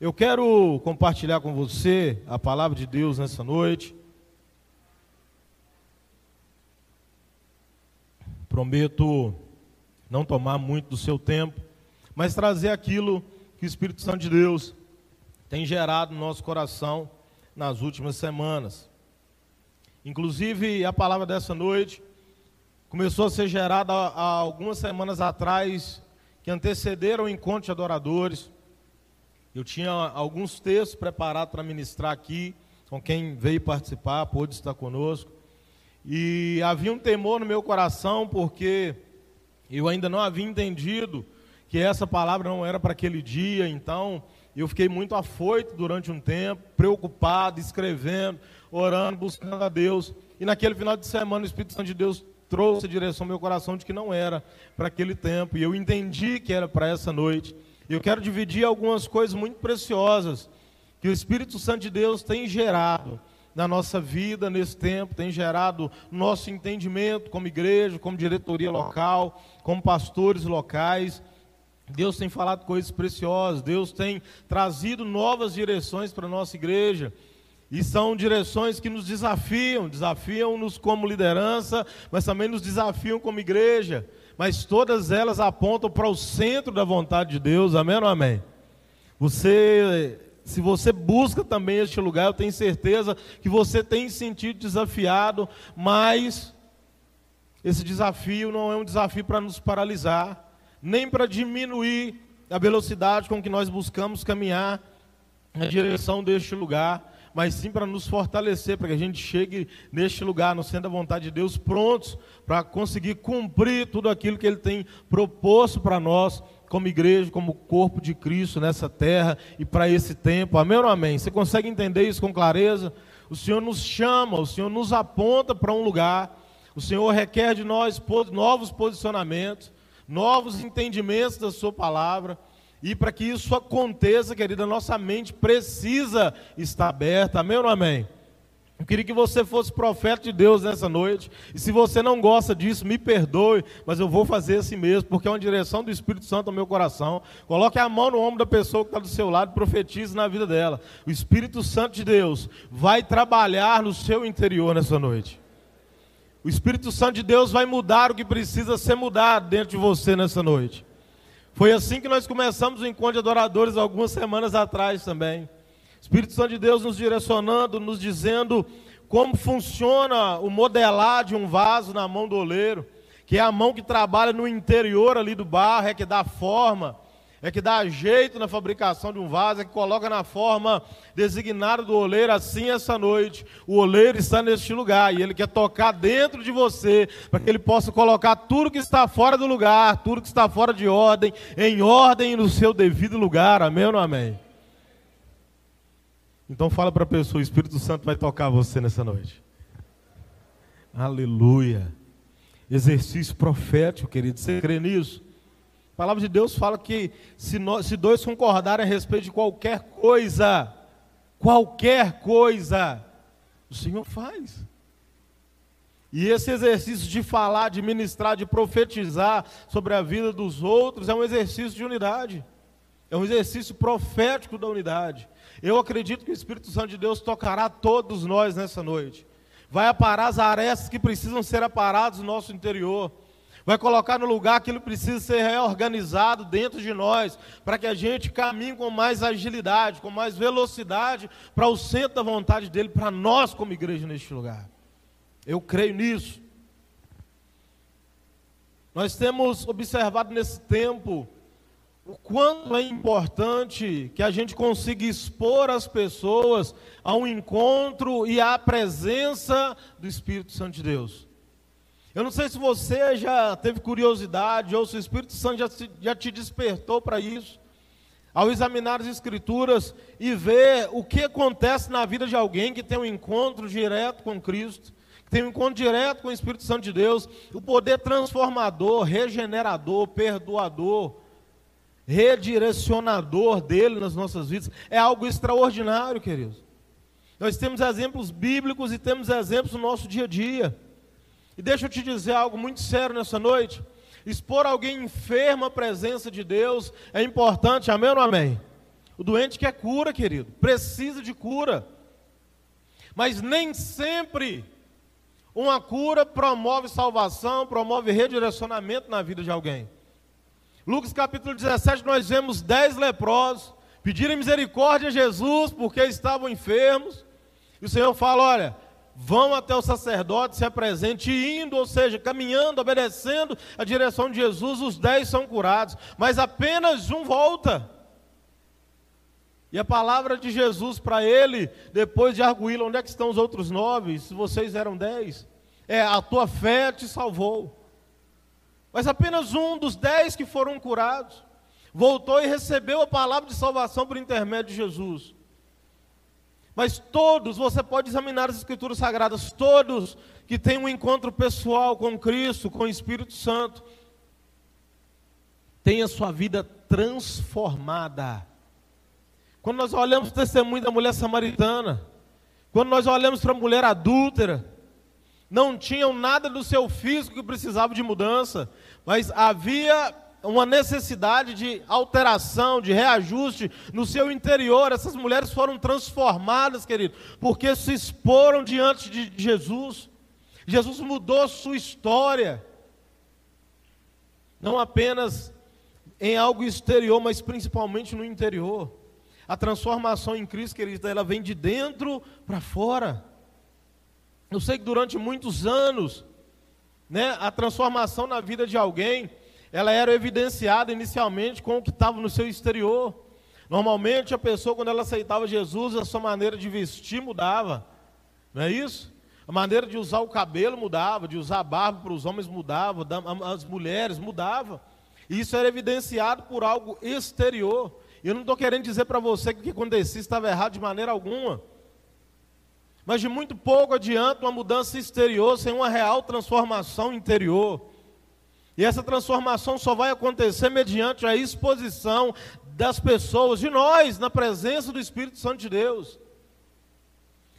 Eu quero compartilhar com você a palavra de Deus nessa noite. Prometo não tomar muito do seu tempo, mas trazer aquilo que o Espírito Santo de Deus tem gerado no nosso coração nas últimas semanas. Inclusive, a palavra dessa noite começou a ser gerada há algumas semanas atrás, que antecederam o encontro de adoradores. Eu tinha alguns textos preparados para ministrar aqui, com quem veio participar, pôde estar conosco. E havia um temor no meu coração, porque eu ainda não havia entendido que essa palavra não era para aquele dia, então eu fiquei muito afoito durante um tempo, preocupado, escrevendo, orando, buscando a Deus. E naquele final de semana o Espírito Santo de Deus trouxe a direção ao meu coração de que não era para aquele tempo, e eu entendi que era para essa noite. Eu quero dividir algumas coisas muito preciosas que o Espírito Santo de Deus tem gerado na nossa vida nesse tempo, tem gerado nosso entendimento como igreja, como diretoria local, como pastores locais. Deus tem falado coisas preciosas, Deus tem trazido novas direções para a nossa igreja. E são direções que nos desafiam, desafiam-nos como liderança, mas também nos desafiam como igreja mas todas elas apontam para o centro da vontade de Deus, amém ou amém? Você, se você busca também este lugar, eu tenho certeza que você tem sentido desafiado, mas esse desafio não é um desafio para nos paralisar, nem para diminuir a velocidade com que nós buscamos caminhar na direção deste lugar mas sim para nos fortalecer, para que a gente chegue neste lugar, no centro da vontade de Deus, prontos para conseguir cumprir tudo aquilo que Ele tem proposto para nós, como igreja, como corpo de Cristo nessa terra e para esse tempo. Amém ou amém? Você consegue entender isso com clareza? O Senhor nos chama, o Senhor nos aponta para um lugar, o Senhor requer de nós novos posicionamentos, novos entendimentos da Sua palavra. E para que isso aconteça, querida, nossa mente precisa estar aberta. Amém ou não amém? Eu queria que você fosse profeta de Deus nessa noite. E se você não gosta disso, me perdoe, mas eu vou fazer assim mesmo, porque é uma direção do Espírito Santo ao meu coração. Coloque a mão no ombro da pessoa que está do seu lado e profetize na vida dela. O Espírito Santo de Deus vai trabalhar no seu interior nessa noite. O Espírito Santo de Deus vai mudar o que precisa ser mudado dentro de você nessa noite. Foi assim que nós começamos o encontro de adoradores algumas semanas atrás também. Espírito Santo de Deus nos direcionando, nos dizendo como funciona o modelar de um vaso na mão do oleiro, que é a mão que trabalha no interior ali do barro, é que dá forma, é que dá jeito na fabricação de um vaso, é que coloca na forma designada do oleiro. Assim, essa noite, o oleiro está neste lugar e ele quer tocar dentro de você, para que ele possa colocar tudo que está fora do lugar, tudo que está fora de ordem, em ordem no seu devido lugar. Amém ou não amém? Então, fala para a pessoa: o Espírito Santo vai tocar você nessa noite. Aleluia. Exercício profético, querido. Você crê nisso? A palavra de Deus fala que se, nós, se dois concordarem a respeito de qualquer coisa, qualquer coisa, o Senhor faz. E esse exercício de falar, de ministrar, de profetizar sobre a vida dos outros é um exercício de unidade. É um exercício profético da unidade. Eu acredito que o Espírito Santo de Deus tocará todos nós nessa noite. Vai aparar as arestas que precisam ser aparadas no nosso interior vai colocar no lugar aquilo que precisa ser reorganizado dentro de nós, para que a gente caminhe com mais agilidade, com mais velocidade para o centro da vontade dele, para nós como igreja neste lugar. Eu creio nisso. Nós temos observado nesse tempo o quanto é importante que a gente consiga expor as pessoas a um encontro e à presença do Espírito Santo de Deus. Eu não sei se você já teve curiosidade ou se o Espírito Santo já, já te despertou para isso. Ao examinar as Escrituras e ver o que acontece na vida de alguém que tem um encontro direto com Cristo, que tem um encontro direto com o Espírito Santo de Deus, o poder transformador, regenerador, perdoador, redirecionador dele nas nossas vidas, é algo extraordinário, queridos. Nós temos exemplos bíblicos e temos exemplos no nosso dia a dia. E deixa eu te dizer algo muito sério nessa noite. Expor alguém enfermo à presença de Deus é importante, amém ou não amém? O doente quer cura, querido, precisa de cura. Mas nem sempre uma cura promove salvação, promove redirecionamento na vida de alguém. Lucas capítulo 17, nós vemos dez leprosos pedirem misericórdia a Jesus porque estavam enfermos. E o Senhor fala: olha, vão até o sacerdote, se apresente, indo, ou seja, caminhando, obedecendo a direção de Jesus, os dez são curados, mas apenas um volta. E a palavra de Jesus para ele, depois de arguí-lo, onde é que estão os outros nove? Se vocês eram dez, é a tua fé te salvou. Mas apenas um dos dez que foram curados voltou e recebeu a palavra de salvação por intermédio de Jesus. Mas todos, você pode examinar as Escrituras Sagradas, todos que têm um encontro pessoal com Cristo, com o Espírito Santo, têm a sua vida transformada. Quando nós olhamos o testemunho da mulher samaritana, quando nós olhamos para a mulher adúltera, não tinham nada do seu físico que precisava de mudança, mas havia uma necessidade de alteração, de reajuste no seu interior. Essas mulheres foram transformadas, querido, porque se exporam diante de Jesus. Jesus mudou sua história, não apenas em algo exterior, mas principalmente no interior. A transformação em Cristo, querido, ela vem de dentro para fora. Eu sei que durante muitos anos, né, a transformação na vida de alguém ela era evidenciada inicialmente com o que estava no seu exterior. Normalmente a pessoa, quando ela aceitava Jesus, a sua maneira de vestir mudava. Não é isso? A maneira de usar o cabelo mudava, de usar a barba para os homens mudava, as mulheres mudava. Isso era evidenciado por algo exterior. Eu não estou querendo dizer para você que o que acontecia estava errado de maneira alguma. Mas de muito pouco adianta uma mudança exterior sem uma real transformação interior. E essa transformação só vai acontecer mediante a exposição das pessoas, de nós, na presença do Espírito Santo de Deus.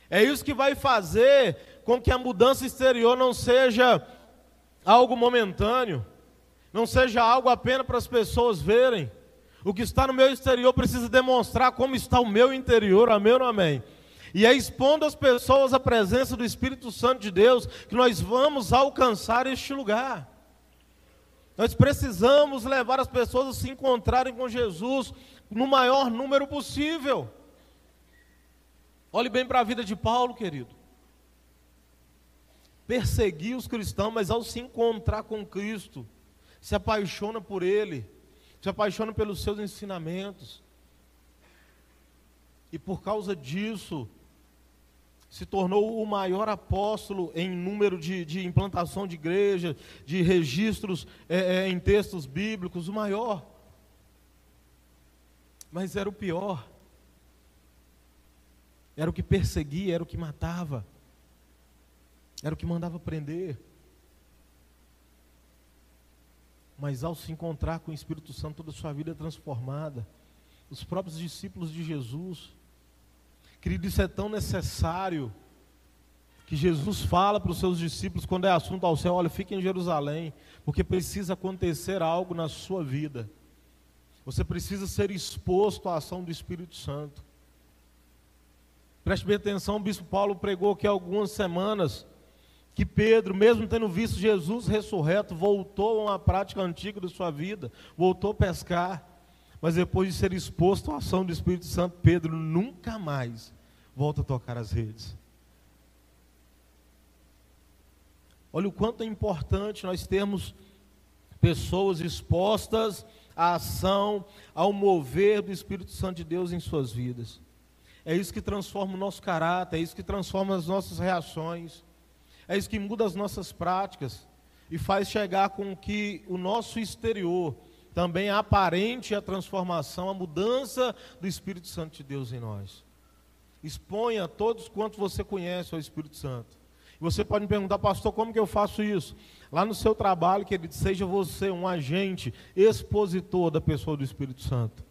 É isso que vai fazer com que a mudança exterior não seja algo momentâneo, não seja algo apenas para as pessoas verem. O que está no meu exterior precisa demonstrar como está o meu interior, amém ou amém? E é expondo as pessoas a presença do Espírito Santo de Deus que nós vamos alcançar este lugar. Nós precisamos levar as pessoas a se encontrarem com Jesus no maior número possível. Olhe bem para a vida de Paulo, querido. Perseguir os cristãos, mas ao se encontrar com Cristo, se apaixona por Ele, se apaixona pelos seus ensinamentos. E por causa disso, se tornou o maior apóstolo em número de, de implantação de igreja, de registros é, é, em textos bíblicos, o maior. Mas era o pior. Era o que perseguia, era o que matava, era o que mandava prender. Mas ao se encontrar com o Espírito Santo, toda a sua vida é transformada. Os próprios discípulos de Jesus, Querido, isso é tão necessário que Jesus fala para os seus discípulos quando é assunto ao céu: olha, fique em Jerusalém, porque precisa acontecer algo na sua vida. Você precisa ser exposto à ação do Espírito Santo. Preste bem atenção, o bispo Paulo pregou há algumas semanas que Pedro, mesmo tendo visto Jesus ressurreto, voltou a uma prática antiga da sua vida, voltou a pescar. Mas depois de ser exposto à ação do Espírito Santo, Pedro nunca mais volta a tocar as redes. Olha o quanto é importante nós termos pessoas expostas à ação, ao mover do Espírito Santo de Deus em suas vidas. É isso que transforma o nosso caráter, é isso que transforma as nossas reações, é isso que muda as nossas práticas e faz chegar com que o nosso exterior também aparente a transformação, a mudança do Espírito Santo de Deus em nós. Exponha todos quanto você conhece ao Espírito Santo. E você pode me perguntar, pastor, como que eu faço isso? Lá no seu trabalho, querido, seja você um agente expositor da pessoa do Espírito Santo.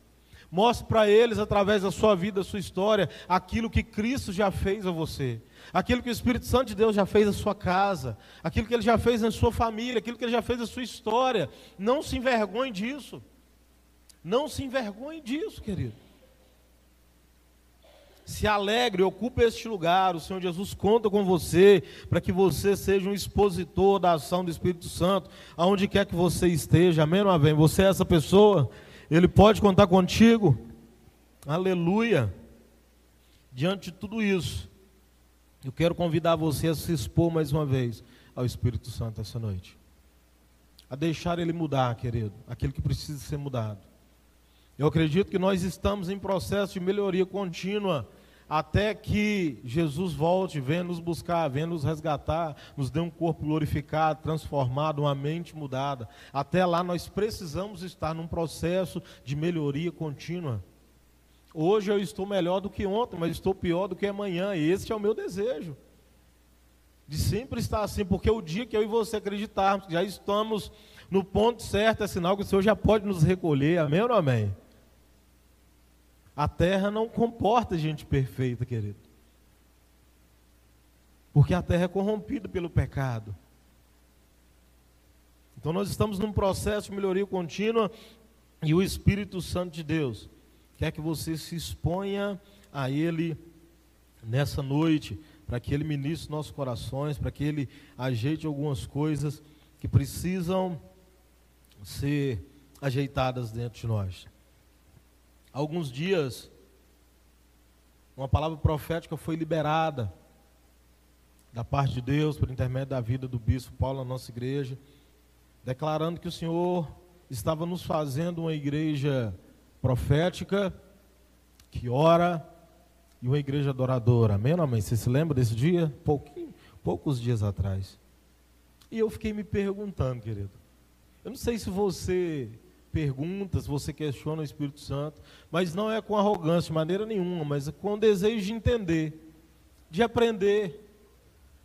Mostre para eles, através da sua vida, da sua história, aquilo que Cristo já fez a você aquilo que o Espírito Santo de Deus já fez na sua casa, aquilo que ele já fez na sua família, aquilo que ele já fez na sua história. Não se envergonhe disso. Não se envergonhe disso, querido. se alegre, ocupe este lugar. O Senhor Jesus conta com você para que você seja um expositor da ação do Espírito Santo, aonde quer que você esteja. Amém ou amém? Você é essa pessoa? Ele pode contar contigo? Aleluia. Diante de tudo isso, eu quero convidar você a se expor mais uma vez ao Espírito Santo essa noite. A deixar ele mudar, querido, aquilo que precisa ser mudado. Eu acredito que nós estamos em processo de melhoria contínua até que Jesus volte, venha nos buscar, venha nos resgatar, nos dê um corpo glorificado, transformado, uma mente mudada. Até lá nós precisamos estar num processo de melhoria contínua. Hoje eu estou melhor do que ontem, mas estou pior do que amanhã, e esse é o meu desejo. De sempre estar assim, porque o dia que eu e você acreditarmos que já estamos no ponto certo, é sinal que o Senhor já pode nos recolher, amém ou não amém? A terra não comporta gente perfeita, querido. Porque a terra é corrompida pelo pecado. Então nós estamos num processo de melhoria contínua e o Espírito Santo de Deus quer que você se exponha a Ele nessa noite, para que Ele ministre nossos corações, para que Ele ajeite algumas coisas que precisam ser ajeitadas dentro de nós. Alguns dias, uma palavra profética foi liberada da parte de Deus, por intermédio da vida do bispo Paulo na nossa igreja, declarando que o Senhor estava nos fazendo uma igreja profética, que ora, e uma igreja adoradora. Amém ou amém? Você se lembra desse dia? Pouquinho, poucos dias atrás. E eu fiquei me perguntando, querido. Eu não sei se você pergunta, se você questiona o Espírito Santo, mas não é com arrogância de maneira nenhuma, mas é com desejo de entender, de aprender,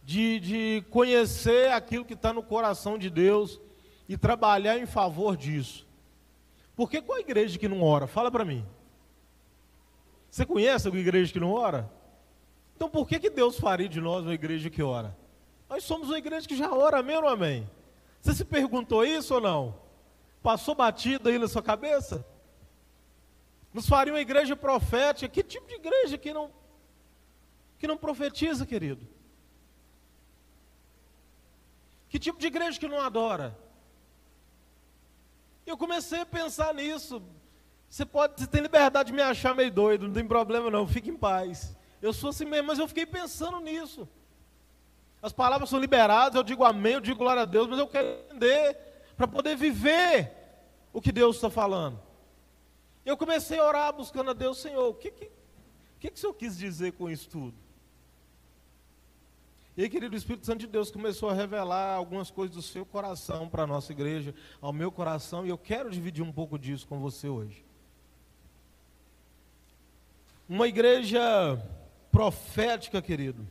de, de conhecer aquilo que está no coração de Deus e trabalhar em favor disso. Por que qual igreja que não ora? Fala para mim. Você conhece alguma igreja que não ora? Então por que, que Deus faria de nós uma igreja que ora? Nós somos uma igreja que já ora, amém ou amém? Você se perguntou isso ou não? Passou batido aí na sua cabeça? Nos faria uma igreja profética? Que tipo de igreja que não, que não profetiza, querido? Que tipo de igreja que não adora? Eu comecei a pensar nisso. Você pode, você tem liberdade de me achar meio doido, não tem problema não, fique em paz. Eu sou assim mesmo, mas eu fiquei pensando nisso. As palavras são liberadas, eu digo amém, eu digo glória a Deus, mas eu quero entender para poder viver o que Deus está falando. Eu comecei a orar buscando a Deus, Senhor, o que, que, que, que o Senhor quis dizer com isso tudo? E aí, querido, o Espírito Santo de Deus começou a revelar algumas coisas do seu coração para a nossa igreja, ao meu coração, e eu quero dividir um pouco disso com você hoje. Uma igreja profética, querido,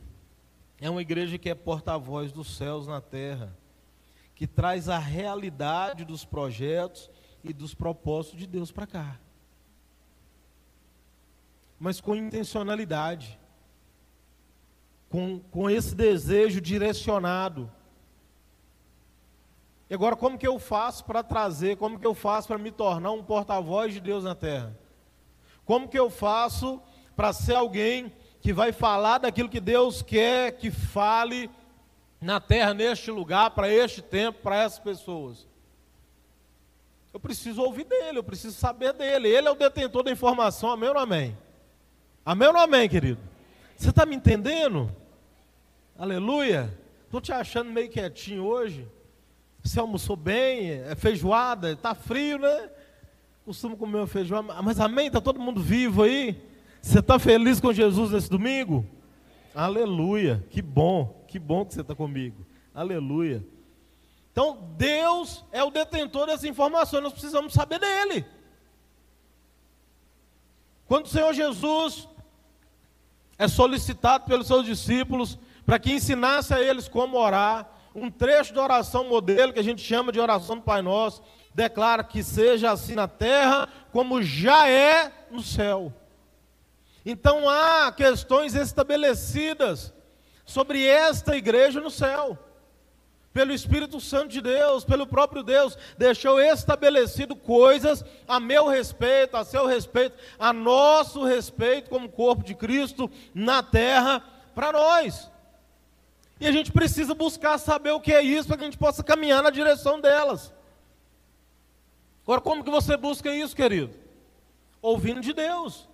é uma igreja que é porta-voz dos céus na terra, que traz a realidade dos projetos e dos propósitos de Deus para cá. Mas com intencionalidade com, com esse desejo direcionado. E agora, como que eu faço para trazer, como que eu faço para me tornar um porta-voz de Deus na terra? Como que eu faço para ser alguém que vai falar daquilo que Deus quer que fale na terra, neste lugar, para este tempo, para essas pessoas? Eu preciso ouvir dele, eu preciso saber dele. Ele é o detentor da informação, amém ou não amém? Amém ou não amém, querido? Você está me entendendo? Aleluia. Estou te achando meio quietinho hoje. Você almoçou bem? É feijoada? Está frio, né? Costumo comer uma feijoada. Mas amém? Está todo mundo vivo aí? Você está feliz com Jesus nesse domingo? Aleluia. Que bom. Que bom que você está comigo. Aleluia. Então, Deus é o detentor dessa informação. Nós precisamos saber dele. Quando o Senhor Jesus é solicitado pelos seus discípulos para que ensinasse a eles como orar. Um trecho de oração modelo, que a gente chama de oração do Pai Nosso, declara que seja assim na terra como já é no céu. Então há questões estabelecidas sobre esta igreja no céu. pelo Espírito Santo de Deus, pelo próprio Deus, deixou estabelecido coisas a meu respeito, a seu respeito, a nosso respeito como corpo de Cristo na terra para nós. E a gente precisa buscar saber o que é isso para que a gente possa caminhar na direção delas. Agora, como que você busca isso, querido? Ouvindo de Deus.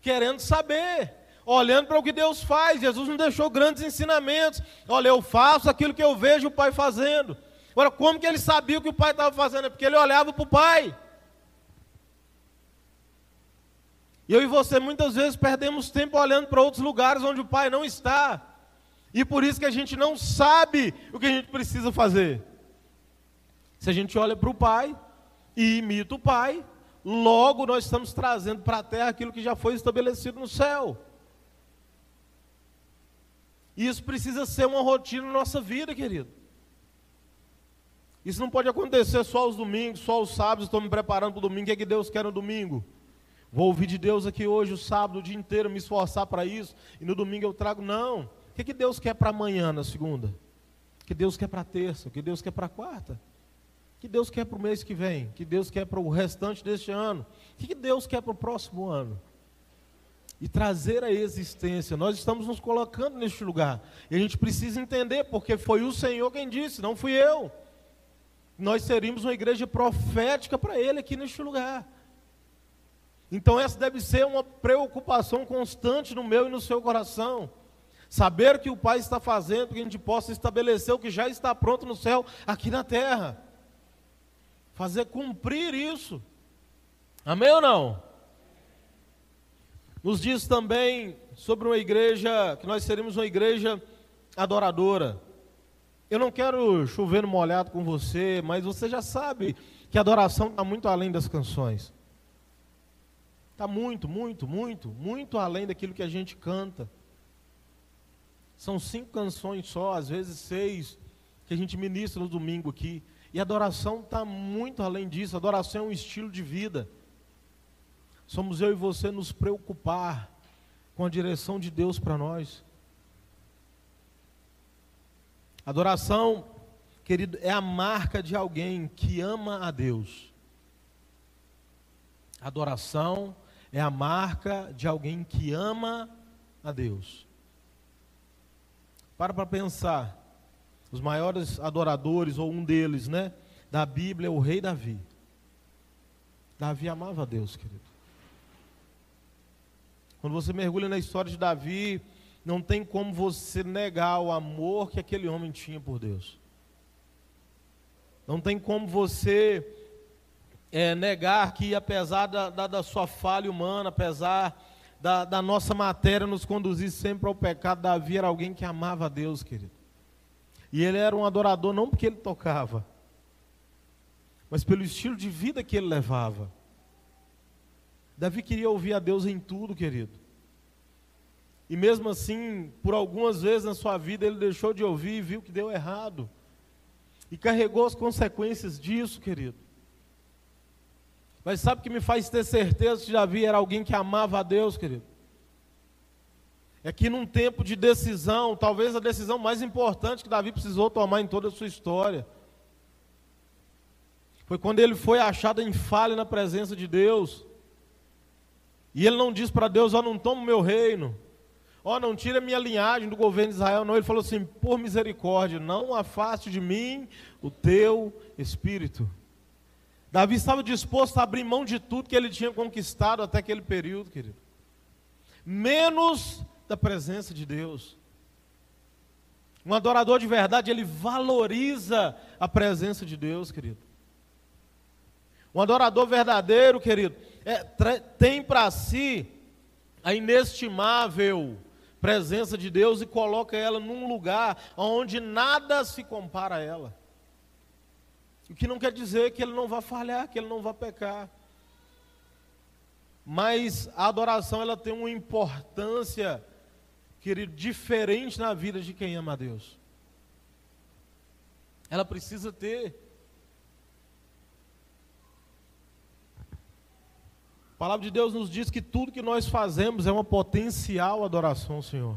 Querendo saber olhando para o que Deus faz. Jesus nos deixou grandes ensinamentos. Olha, eu faço aquilo que eu vejo o Pai fazendo. Agora, como que ele sabia o que o Pai estava fazendo? É porque ele olhava para o Pai. E eu e você muitas vezes perdemos tempo olhando para outros lugares onde o Pai não está. E por isso que a gente não sabe o que a gente precisa fazer. Se a gente olha para o Pai e imita o Pai, logo nós estamos trazendo para a terra aquilo que já foi estabelecido no céu. Isso precisa ser uma rotina na nossa vida, querido. Isso não pode acontecer só aos domingos, só aos sábados, estou me preparando para o domingo, o que, é que Deus quer no domingo? Vou ouvir de Deus aqui hoje, o sábado, o dia inteiro, me esforçar para isso, e no domingo eu trago, não. O que, é que Deus quer para amanhã, na segunda? O que Deus quer para terça? O que Deus quer para quarta? O que Deus quer para o mês que vem? O que Deus quer para o restante deste ano? O que Deus quer para o próximo ano? E trazer a existência. Nós estamos nos colocando neste lugar. E a gente precisa entender, porque foi o Senhor quem disse, não fui eu. Nós seríamos uma igreja profética para Ele aqui neste lugar. Então, essa deve ser uma preocupação constante no meu e no seu coração. Saber o que o Pai está fazendo, que a gente possa estabelecer o que já está pronto no céu, aqui na terra. Fazer cumprir isso. Amém ou não? Nos diz também sobre uma igreja, que nós seremos uma igreja adoradora. Eu não quero chover no molhado com você, mas você já sabe que a adoração está muito além das canções. Está muito, muito, muito, muito além daquilo que a gente canta. São cinco canções só, às vezes seis, que a gente ministra no domingo aqui. E adoração está muito além disso. Adoração é um estilo de vida. Somos eu e você nos preocupar com a direção de Deus para nós. Adoração, querido, é a marca de alguém que ama a Deus. Adoração é a marca de alguém que ama a Deus. Para para pensar. Os maiores adoradores, ou um deles, né, da Bíblia é o rei Davi. Davi amava a Deus, querido. Quando você mergulha na história de Davi, não tem como você negar o amor que aquele homem tinha por Deus. Não tem como você é, negar que, apesar da, da, da, sua falha humana, apesar da, da nossa matéria nos conduzir sempre ao pecado, Davi era alguém que amava a Deus, querido. E ele era um adorador não porque ele tocava, mas pelo estilo de vida que ele levava. Davi queria ouvir a Deus em tudo, querido. E mesmo assim, por algumas vezes na sua vida, ele deixou de ouvir e viu que deu errado. E carregou as consequências disso, querido. Mas sabe o que me faz ter certeza que Davi era alguém que amava a Deus, querido? É que num tempo de decisão, talvez a decisão mais importante que Davi precisou tomar em toda a sua história, foi quando ele foi achado em falha na presença de Deus. E ele não diz para Deus: Ó, oh, não toma o meu reino. Ó, oh, não tira minha linhagem do governo de Israel. Não, ele falou assim: por misericórdia, não afaste de mim o teu espírito. Davi estava disposto a abrir mão de tudo que ele tinha conquistado até aquele período, querido. Menos da presença de Deus. Um adorador de verdade, ele valoriza a presença de Deus, querido. Um adorador verdadeiro, querido, é, tem para si a inestimável presença de Deus e coloca ela num lugar onde nada se compara a ela. O que não quer dizer que ele não vai falhar, que ele não vai pecar. Mas a adoração ela tem uma importância, querido, diferente na vida de quem ama a Deus. Ela precisa ter A palavra de Deus nos diz que tudo que nós fazemos é uma potencial adoração ao Senhor.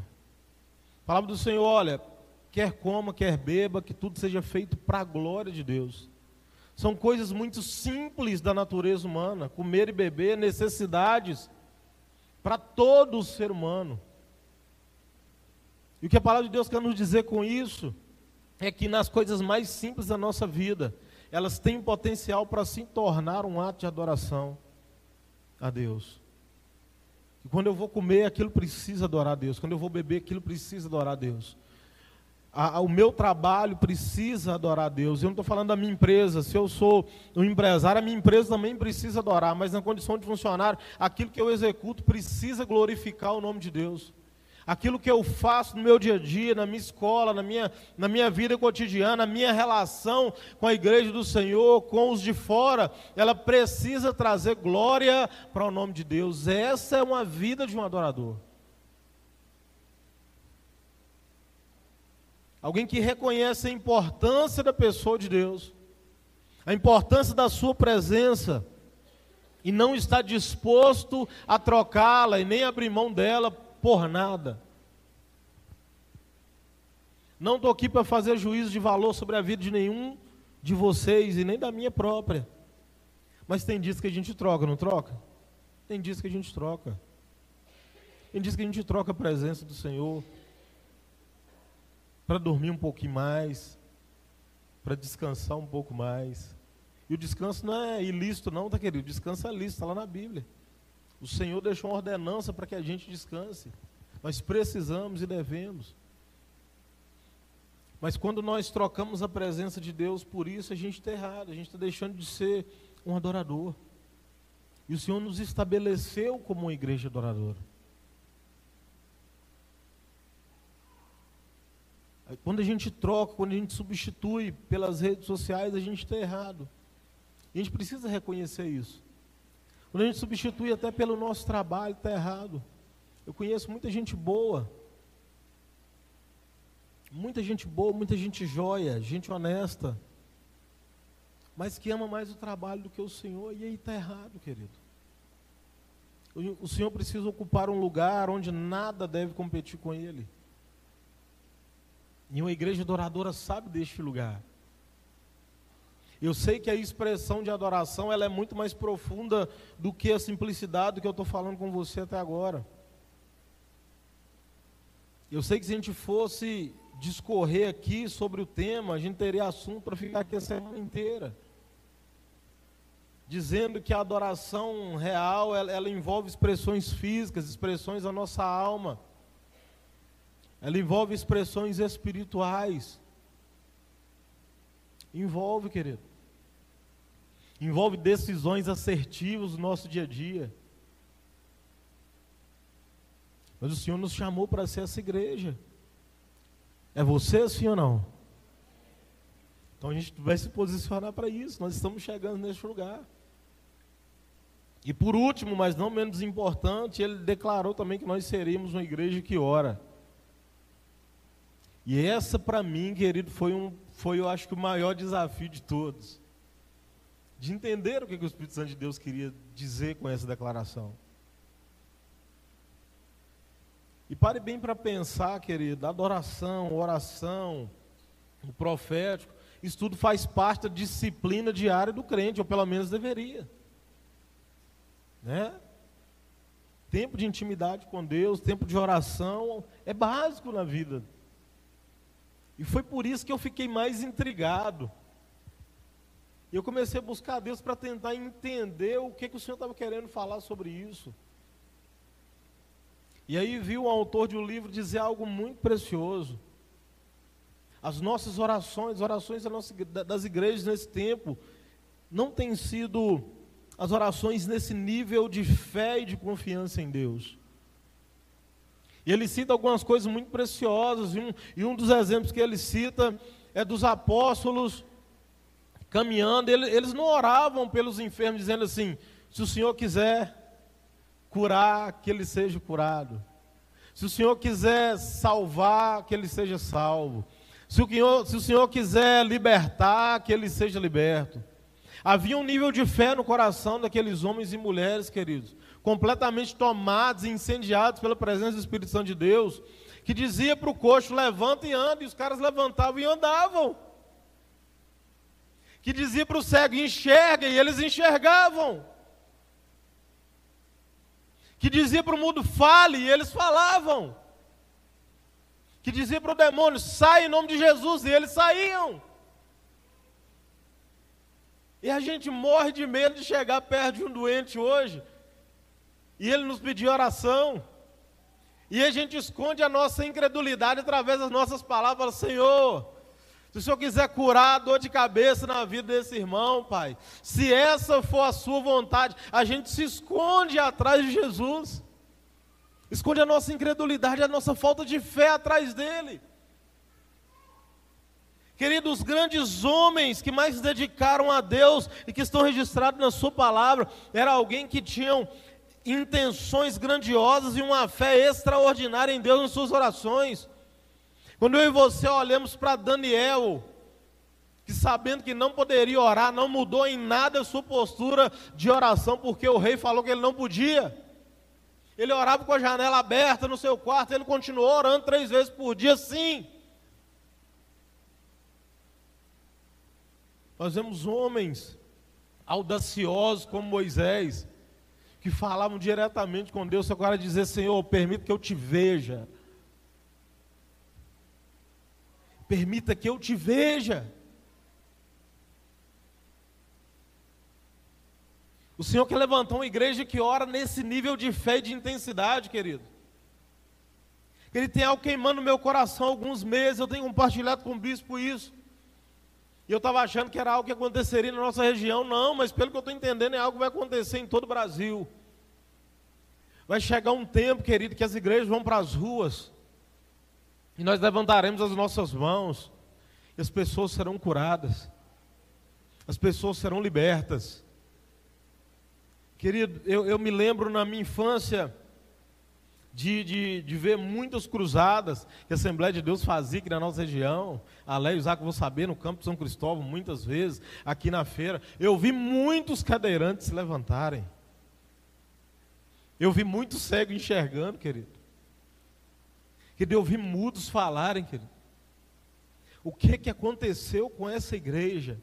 A palavra do Senhor, olha, quer coma, quer beba, que tudo seja feito para a glória de Deus. São coisas muito simples da natureza humana, comer e beber, necessidades para todo ser humano. E o que a palavra de Deus quer nos dizer com isso é que nas coisas mais simples da nossa vida, elas têm potencial para se tornar um ato de adoração a Deus. Quando eu vou comer, aquilo precisa adorar a Deus. Quando eu vou beber, aquilo precisa adorar a Deus. A, o meu trabalho precisa adorar a Deus. Eu não estou falando da minha empresa. Se eu sou um empresário, a minha empresa também precisa adorar. Mas na condição de funcionário, aquilo que eu executo precisa glorificar o nome de Deus aquilo que eu faço no meu dia a dia, na minha escola, na minha, na minha vida cotidiana, a minha relação com a igreja do Senhor, com os de fora, ela precisa trazer glória para o nome de Deus. Essa é uma vida de um adorador. Alguém que reconhece a importância da pessoa de Deus, a importância da sua presença, e não está disposto a trocá-la e nem abrir mão dela por nada. Não estou aqui para fazer juízo de valor sobre a vida de nenhum de vocês e nem da minha própria. Mas tem dias que a gente troca, não troca? Tem dias que a gente troca. Tem dias que a gente troca a presença do Senhor para dormir um pouquinho mais, para descansar um pouco mais. E o descanso não é ilícito, não, tá querido? O descanso é lícito, está lá na Bíblia. O Senhor deixou uma ordenança para que a gente descanse. Nós precisamos e devemos. Mas quando nós trocamos a presença de Deus por isso, a gente está errado, a gente está deixando de ser um adorador. E o Senhor nos estabeleceu como uma igreja adoradora. Quando a gente troca, quando a gente substitui pelas redes sociais, a gente está errado. A gente precisa reconhecer isso. Quando a gente substitui até pelo nosso trabalho, está errado. Eu conheço muita gente boa, muita gente boa, muita gente joia, gente honesta, mas que ama mais o trabalho do que o Senhor, e aí está errado, querido. O, Senhor precisa ocupar um lugar onde nada deve competir com Ele. E uma igreja adoradora sabe deste lugar. Eu sei que a expressão de adoração ela é muito mais profunda do que a simplicidade do que eu estou falando com você até agora. Eu sei que se a gente fosse discorrer aqui sobre o tema, a gente teria assunto para ficar aqui a semana inteira. Dizendo que a adoração real, ela, ela envolve expressões físicas, expressões da nossa alma. Ela envolve expressões espirituais. Envolve, querido envolve decisões assertivas no nosso dia a dia. Mas o Senhor nos chamou para ser essa igreja. É você, sim ou não? Então a gente vai se posicionar para isso. Nós estamos chegando neste lugar. E por último, mas não menos importante, ele declarou também que nós seríamos uma igreja que ora. E essa para mim, querido, foi um, foi eu acho que o maior desafio de todos de entender o que, que o Espírito Santo de Deus queria dizer com essa declaração. E pare bem para pensar, querido, adoração, oração, o profético, isso tudo faz parte da disciplina diária do crente, ou pelo menos deveria. Né? Tempo de intimidade com Deus, tempo de oração, é básico na vida. E foi por isso que eu fiquei mais intrigado e eu comecei a buscar a Deus para tentar entender o que, que o Senhor estava querendo falar sobre isso. E aí vi o autor de um livro dizer algo muito precioso. As nossas orações, orações das igrejas nesse tempo, não têm sido as orações nesse nível de fé e de confiança em Deus. E ele cita algumas coisas muito preciosas, e um, e um dos exemplos que ele cita é dos apóstolos caminhando, eles não oravam pelos enfermos, dizendo assim: se o Senhor quiser curar, que ele seja curado. Se o Senhor quiser salvar, que ele seja salvo. Se o, Senhor, se o Senhor quiser libertar, que ele seja liberto. Havia um nível de fé no coração daqueles homens e mulheres, queridos, completamente tomados e incendiados pela presença do Espírito Santo de Deus, que dizia para o coxo: levanta e anda, e os caras levantavam e andavam. Que dizia para o cego: enxerga, e eles enxergavam. Que dizia para o mundo: fale, e eles falavam. Que dizia para o demônio: sai em nome de Jesus, e eles saíam. E a gente morre de medo de chegar perto de um doente hoje e ele nos pedir oração. E a gente esconde a nossa incredulidade através das nossas palavras, Senhor. Se o Senhor quiser curar a dor de cabeça na vida desse irmão, Pai, se essa for a sua vontade, a gente se esconde atrás de Jesus. Esconde a nossa incredulidade, a nossa falta de fé atrás dele. Queridos, os grandes homens que mais se dedicaram a Deus e que estão registrados na Sua palavra, era alguém que tinham intenções grandiosas e uma fé extraordinária em Deus nas suas orações. Quando eu e você olhamos para Daniel, que sabendo que não poderia orar, não mudou em nada a sua postura de oração, porque o rei falou que ele não podia. Ele orava com a janela aberta no seu quarto, ele continuou orando três vezes por dia, sim. Nós vemos homens audaciosos como Moisés, que falavam diretamente com Deus, agora dizer, Senhor, permita que eu te veja. Permita que eu te veja. O Senhor quer levantar uma igreja que ora nesse nível de fé e de intensidade, querido. Ele tem algo queimando no meu coração há alguns meses, eu tenho compartilhado com o bispo isso. E eu estava achando que era algo que aconteceria na nossa região. Não, mas pelo que eu estou entendendo, é algo que vai acontecer em todo o Brasil. Vai chegar um tempo, querido, que as igrejas vão para as ruas. E nós levantaremos as nossas mãos. E as pessoas serão curadas. As pessoas serão libertas. Querido, eu, eu me lembro na minha infância de, de, de ver muitas cruzadas que a Assembleia de Deus fazia aqui na nossa região. A Léo e Isaac vou saber, no campo de São Cristóvão, muitas vezes, aqui na feira. Eu vi muitos cadeirantes se levantarem. Eu vi muitos cegos enxergando, querido. Querido, eu vi mudos falarem, querido. O que que aconteceu com essa igreja?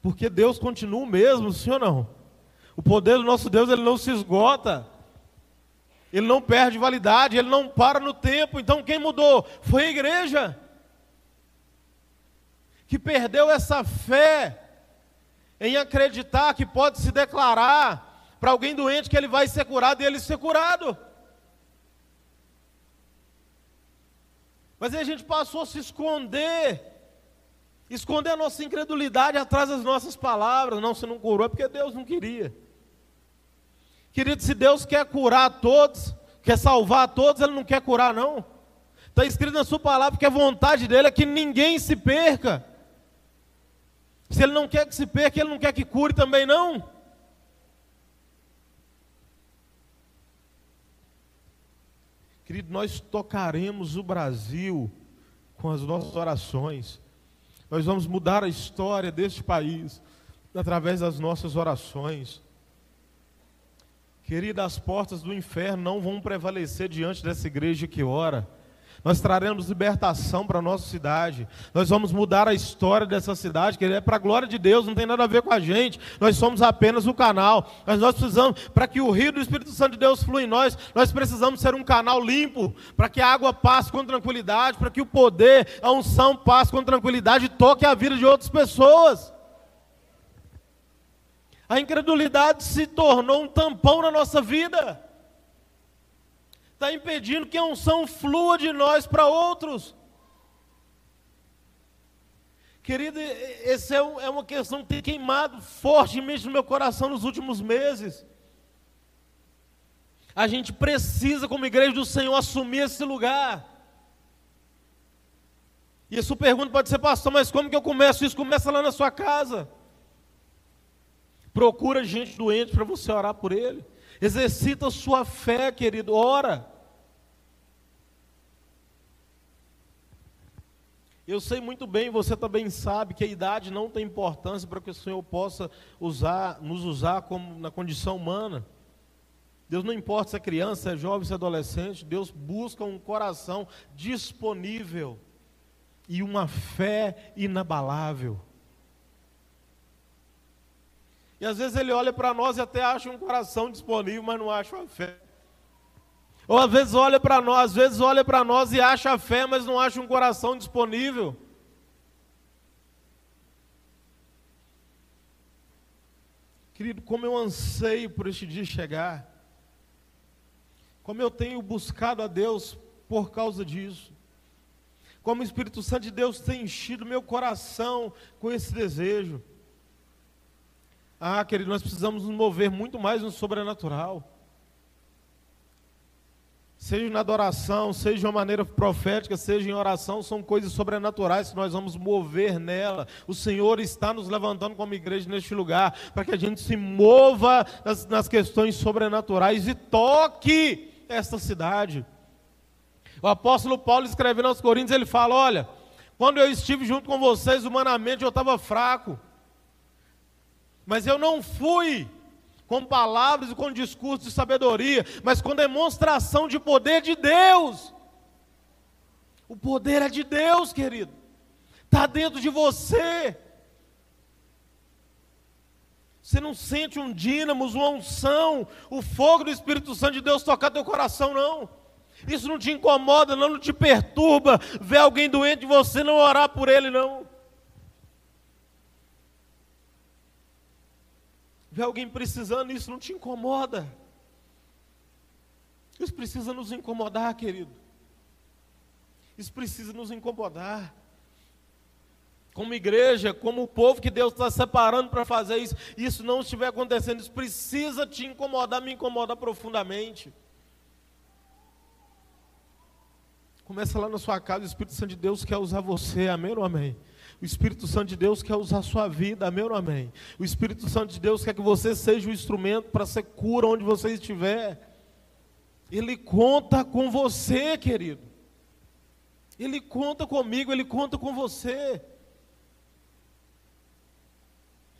Porque Deus continua o mesmo, sim ou não? O poder do nosso Deus, ele não se esgota ele não perde validade, ele não para no tempo. Então quem mudou? Foi a igreja. Que perdeu essa fé em acreditar que pode se declarar para alguém doente que ele vai ser curado e ele ser curado. Mas aí a gente passou a se esconder, esconder a nossa incredulidade atrás das nossas palavras. Não, se não curou é porque Deus não queria. Querido, se Deus quer curar todos, quer salvar todos, Ele não quer curar, não. Está escrito na Sua palavra que a vontade dele é que ninguém se perca. Se Ele não quer que se perca, Ele não quer que cure também, não. Querido, nós tocaremos o Brasil com as nossas orações. Nós vamos mudar a história deste país através das nossas orações. Querida, as portas do inferno não vão prevalecer diante dessa igreja que ora. Nós traremos libertação para a nossa cidade. Nós vamos mudar a história dessa cidade, que é para a glória de Deus, não tem nada a ver com a gente. Nós somos apenas o canal. Mas nós precisamos, para que o rio do Espírito Santo de Deus flua em nós, nós precisamos ser um canal limpo, para que a água passe com tranquilidade, para que o poder, a unção passe com tranquilidade e toque a vida de outras pessoas. A incredulidade se tornou um tampão na nossa vida. Está impedindo que a unção flua de nós para outros. Querido, essa é, é uma questão que tem queimado fortemente no meu coração nos últimos meses. A gente precisa, como igreja do Senhor, assumir esse lugar. E a sua pergunta pode ser, pastor, mas como que eu começo isso? Começa lá na sua casa. Procura gente doente para você orar por ele. Exercita a sua fé, querido. Ora. Eu sei muito bem, você também sabe que a idade não tem importância para que o Senhor possa usar, nos usar como na condição humana. Deus não importa se é criança, se é jovem, se é adolescente, Deus busca um coração disponível e uma fé inabalável. E às vezes ele olha para nós e até acha um coração disponível, mas não acha a fé. Ou às vezes olha para nós, às vezes olha para nós e acha a fé, mas não acha um coração disponível. Querido, como eu anseio por este dia chegar. Como eu tenho buscado a Deus por causa disso. Como o Espírito Santo de Deus tem enchido meu coração com esse desejo. Ah, querido, nós precisamos nos mover muito mais no sobrenatural. Seja na adoração, seja de uma maneira profética, seja em oração, são coisas sobrenaturais que nós vamos mover nela. O Senhor está nos levantando como igreja neste lugar, para que a gente se mova nas, nas questões sobrenaturais e toque esta cidade. O apóstolo Paulo escrevendo aos Coríntios, ele fala: Olha, quando eu estive junto com vocês, humanamente eu estava fraco, mas eu não fui com palavras e com discurso de sabedoria, mas com demonstração de poder de Deus. O poder é de Deus, querido, está dentro de você. Você não sente um dínamo, uma unção, o fogo do Espírito Santo de Deus tocar teu coração, não. Isso não te incomoda, não, não te perturba ver alguém doente e você não orar por ele, não. Ver alguém precisando, isso não te incomoda. Isso precisa nos incomodar, querido. Isso precisa nos incomodar como igreja, como o povo que Deus está separando para fazer isso, isso não estiver acontecendo, isso precisa te incomodar, me incomodar profundamente. Começa lá na sua casa, o Espírito Santo de Deus quer usar você, amém ou amém? O Espírito Santo de Deus quer usar a sua vida, amém ou amém? O Espírito Santo de Deus quer que você seja o instrumento para ser cura onde você estiver. Ele conta com você, querido. Ele conta comigo, ele conta com você.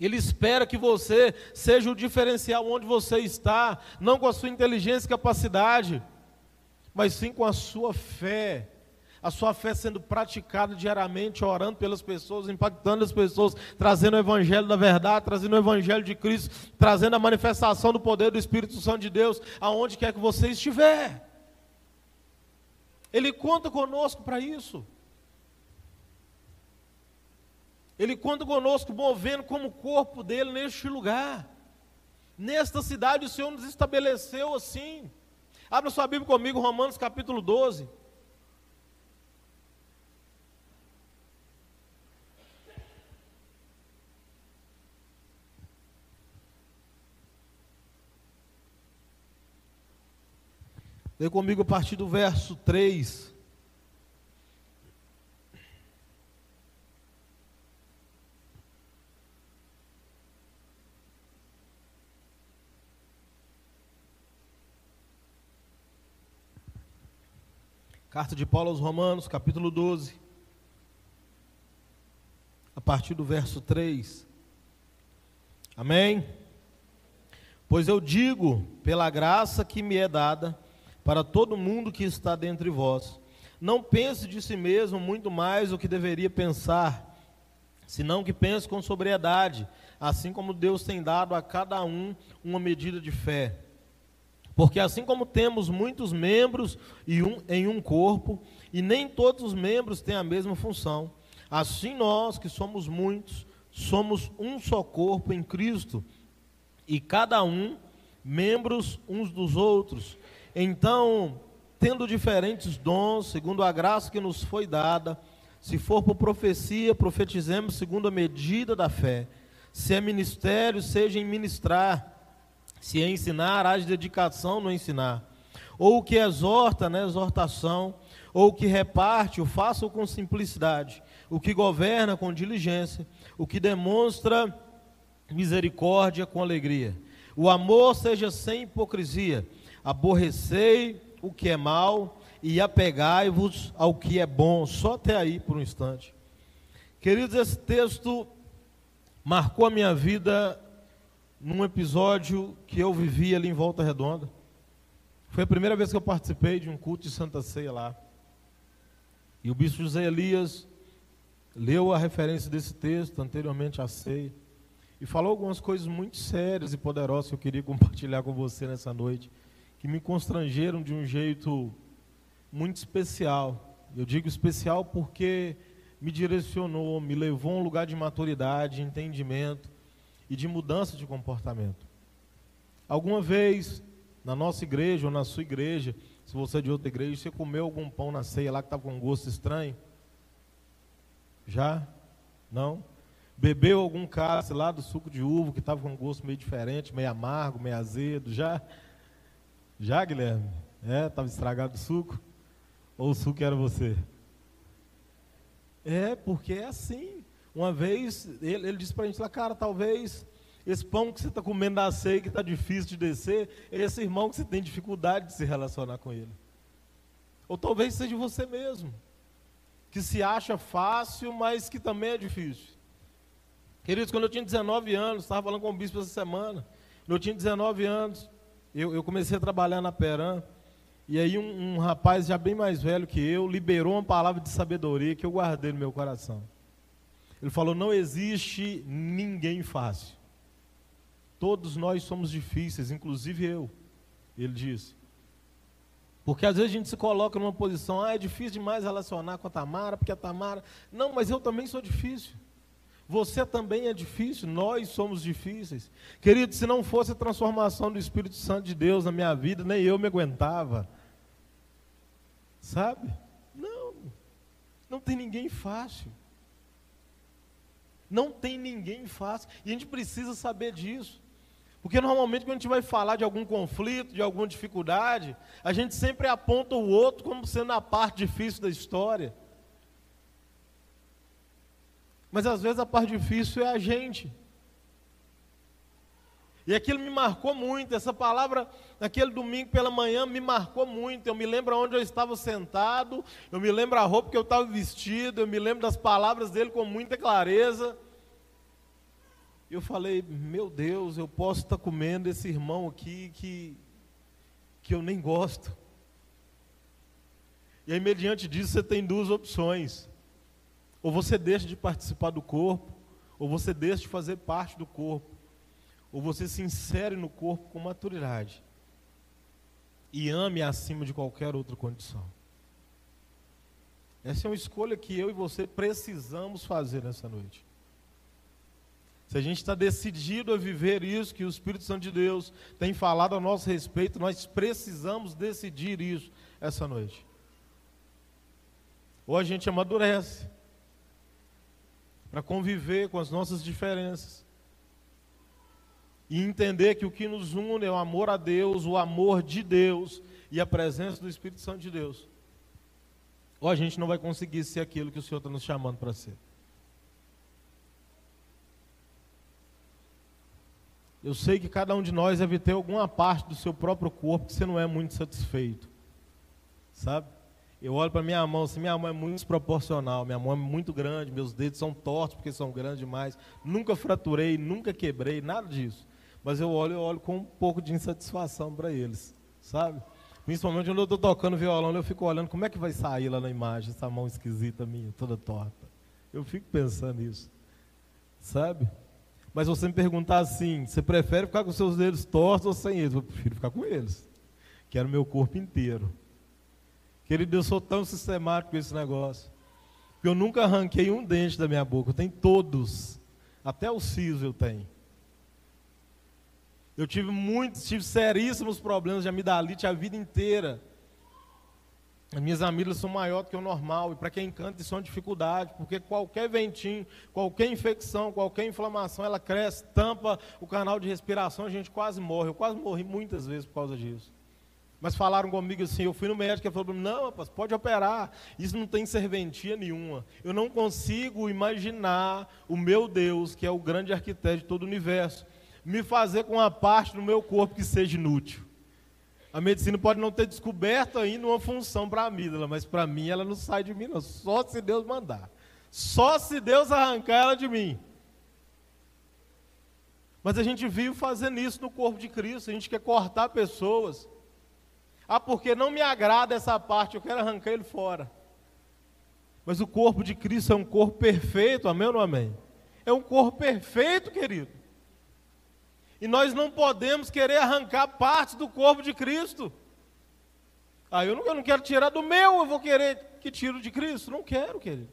Ele espera que você seja o diferencial onde você está, não com a sua inteligência e capacidade, mas sim com a sua fé. A sua fé sendo praticada diariamente, orando pelas pessoas, impactando as pessoas, trazendo o evangelho da verdade, trazendo o evangelho de Cristo, trazendo a manifestação do poder do Espírito Santo de Deus aonde quer que você estiver. Ele conta conosco para isso. Ele conta conosco, movendo como corpo dele neste lugar. Nesta cidade o Senhor nos estabeleceu assim. Abra sua Bíblia comigo, Romanos capítulo 12. Leia comigo a partir do verso 3. Carta de Paulo aos Romanos, capítulo 12. A partir do verso 3. Amém? Pois eu digo, pela graça que me é dada, para todo mundo que está dentre vós, não pense de si mesmo muito mais do que deveria pensar, senão que pense com sobriedade, assim como Deus tem dado a cada um uma medida de fé. Porque assim como temos muitos membros em um corpo, e nem todos os membros têm a mesma função, assim nós, que somos muitos, somos um só corpo em Cristo, e cada um membros uns dos outros. Então, tendo diferentes dons, segundo a graça que nos foi dada, se for por profecia, profetizemos segundo a medida da fé. Se é ministério, seja em ministrar se é ensinar, haja dedicação no ensinar. Ou o que exorta, né, exortação. Ou o que reparte, o faça com simplicidade. O que governa com diligência. O que demonstra misericórdia com alegria. O amor seja sem hipocrisia. Aborrecei o que é mal e apegai-vos ao que é bom. Só até aí por um instante. Queridos, esse texto marcou a minha vida num episódio que eu vivi ali em Volta Redonda. Foi a primeira vez que eu participei de um culto de Santa Ceia lá. E o bispo José Elias leu a referência desse texto anteriormente à ceia e falou algumas coisas muito sérias e poderosas que eu queria compartilhar com você nessa noite, que me constrangeram de um jeito muito especial. Eu digo especial porque me direcionou, me levou a um lugar de maturidade, de entendimento e de mudança de comportamento. Alguma vez, na nossa igreja ou na sua igreja, se você é de outra igreja, você comeu algum pão na ceia lá que estava com gosto estranho? Já? Não? Bebeu algum cálice lá do suco de uva que estava com gosto meio diferente, meio amargo, meio azedo? Já? Já, Guilherme? É, estava estragado o suco? Ou o suco era você? É, porque é assim. Uma vez, ele, ele disse para a gente lá, cara, talvez esse pão que você está comendo da ceia, que está difícil de descer, é esse irmão que você tem dificuldade de se relacionar com ele. Ou talvez seja você mesmo, que se acha fácil, mas que também é difícil. Queridos, quando eu tinha 19 anos, estava falando com o bispo essa semana, quando eu tinha 19 anos, eu, eu comecei a trabalhar na Peran, e aí um, um, rapaz já bem mais velho que eu liberou uma palavra de sabedoria que eu guardei no meu coração. Ele falou: não existe ninguém fácil. Todos nós somos difíceis, inclusive eu. Ele disse. Porque às vezes a gente se coloca numa posição, ah, é difícil demais relacionar com a Tamara, porque a Tamara. Não, mas eu também sou difícil. Você também é difícil, nós somos difíceis. Querido, se não fosse a transformação do Espírito Santo de Deus na minha vida, nem eu me aguentava. Sabe? Não. Não tem ninguém fácil. Não tem ninguém fácil. E a gente precisa saber disso. Porque normalmente quando a gente vai falar de algum conflito, de alguma dificuldade, a gente sempre aponta o outro como sendo a parte difícil da história. Mas às vezes a parte difícil é a gente. E aquilo me marcou muito, essa palavra, naquele domingo pela manhã, me marcou muito. Eu me lembro onde eu estava sentado, eu me lembro a roupa que eu estava vestido, eu me lembro das palavras dele com muita clareza. Eu falei, meu Deus, eu posso estar comendo esse irmão aqui que, que eu nem gosto. E aí, mediante disso, você tem duas opções. Ou você deixa de participar do corpo, ou você deixa de fazer parte do corpo ou você se insere no corpo com maturidade e ame acima de qualquer outra condição. Essa é uma escolha que eu e você precisamos fazer nessa noite. Se a gente está decidido a viver isso que o Espírito Santo de Deus tem falado a nosso respeito, nós precisamos decidir isso essa noite. Ou a gente amadurece para conviver com as nossas diferenças e entender que o que nos une é o amor a Deus, o amor de Deus e a presença do Espírito Santo de Deus. Ou a gente não vai conseguir ser aquilo que o Senhor está nos chamando para ser. Eu sei que cada um de nós deve ter alguma parte do seu próprio corpo que você não é muito satisfeito. Sabe? Eu olho para minha mão, assim, minha mão é muito desproporcional, minha mão é muito grande, meus dedos são tortos porque são grandes demais. Nunca fraturei, nunca quebrei, nada disso. Mas eu olho, eu olho com um pouco de insatisfação para eles, sabe? Principalmente quando eu estou tocando violão, eu fico olhando como é que vai sair lá na imagem essa mão esquisita minha, toda torta. Eu fico pensando nisso, sabe? Mas você me perguntar assim, você prefere ficar com seus dedos tortos ou sem eles? Eu prefiro ficar com eles. Quero meu corpo inteiro. Querido, eu sou tão sistemático com esse negócio. Que eu nunca arranquei um dente da minha boca. Eu tenho todos. Até o siso eu tenho. Eu tive muitos, tive seríssimos problemas de amidalite a vida inteira. As minhas amígdalas são maiores do que o normal, e para quem canta isso é uma dificuldade, porque qualquer ventinho, qualquer infecção, qualquer inflamação, ela cresce, tampa o canal de respiração, a gente quase morre. Eu quase morri muitas vezes por causa disso. Mas falaram comigo assim, eu fui no médico e ele falou, não, rapaz, pode operar, isso não tem serventia nenhuma. Eu não consigo imaginar o meu Deus, que é o grande arquiteto de todo o universo, me fazer com uma parte do meu corpo que seja inútil. A medicina pode não ter descoberto ainda uma função para a amígdala, mas para mim ela não sai de mim, não. Só se Deus mandar. Só se Deus arrancar ela de mim. Mas a gente vive fazendo isso no corpo de Cristo. A gente quer cortar pessoas. Ah, porque não me agrada essa parte, eu quero arrancar ele fora. Mas o corpo de Cristo é um corpo perfeito, amém ou não amém? É um corpo perfeito, querido. E nós não podemos querer arrancar parte do corpo de Cristo. Ah, eu não, eu não quero tirar do meu, eu vou querer que tiro de Cristo. Não quero, querido.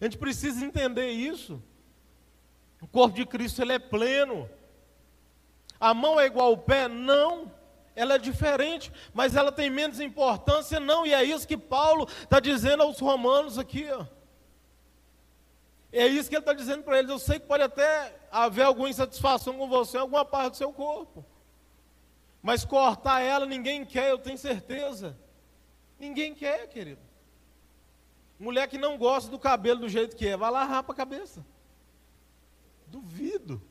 A gente precisa entender isso. O corpo de Cristo ele é pleno. A mão é igual ao pé? Não. Ela é diferente, mas ela tem menos importância? Não. E é isso que Paulo está dizendo aos romanos aqui. Ó. É isso que ele está dizendo para eles. Eu sei que pode até haver alguma insatisfação com você em alguma parte do seu corpo. Mas cortar ela ninguém quer, eu tenho certeza. Ninguém quer, querido. Mulher que não gosta do cabelo do jeito que é, vai lá rapa a cabeça. Duvido.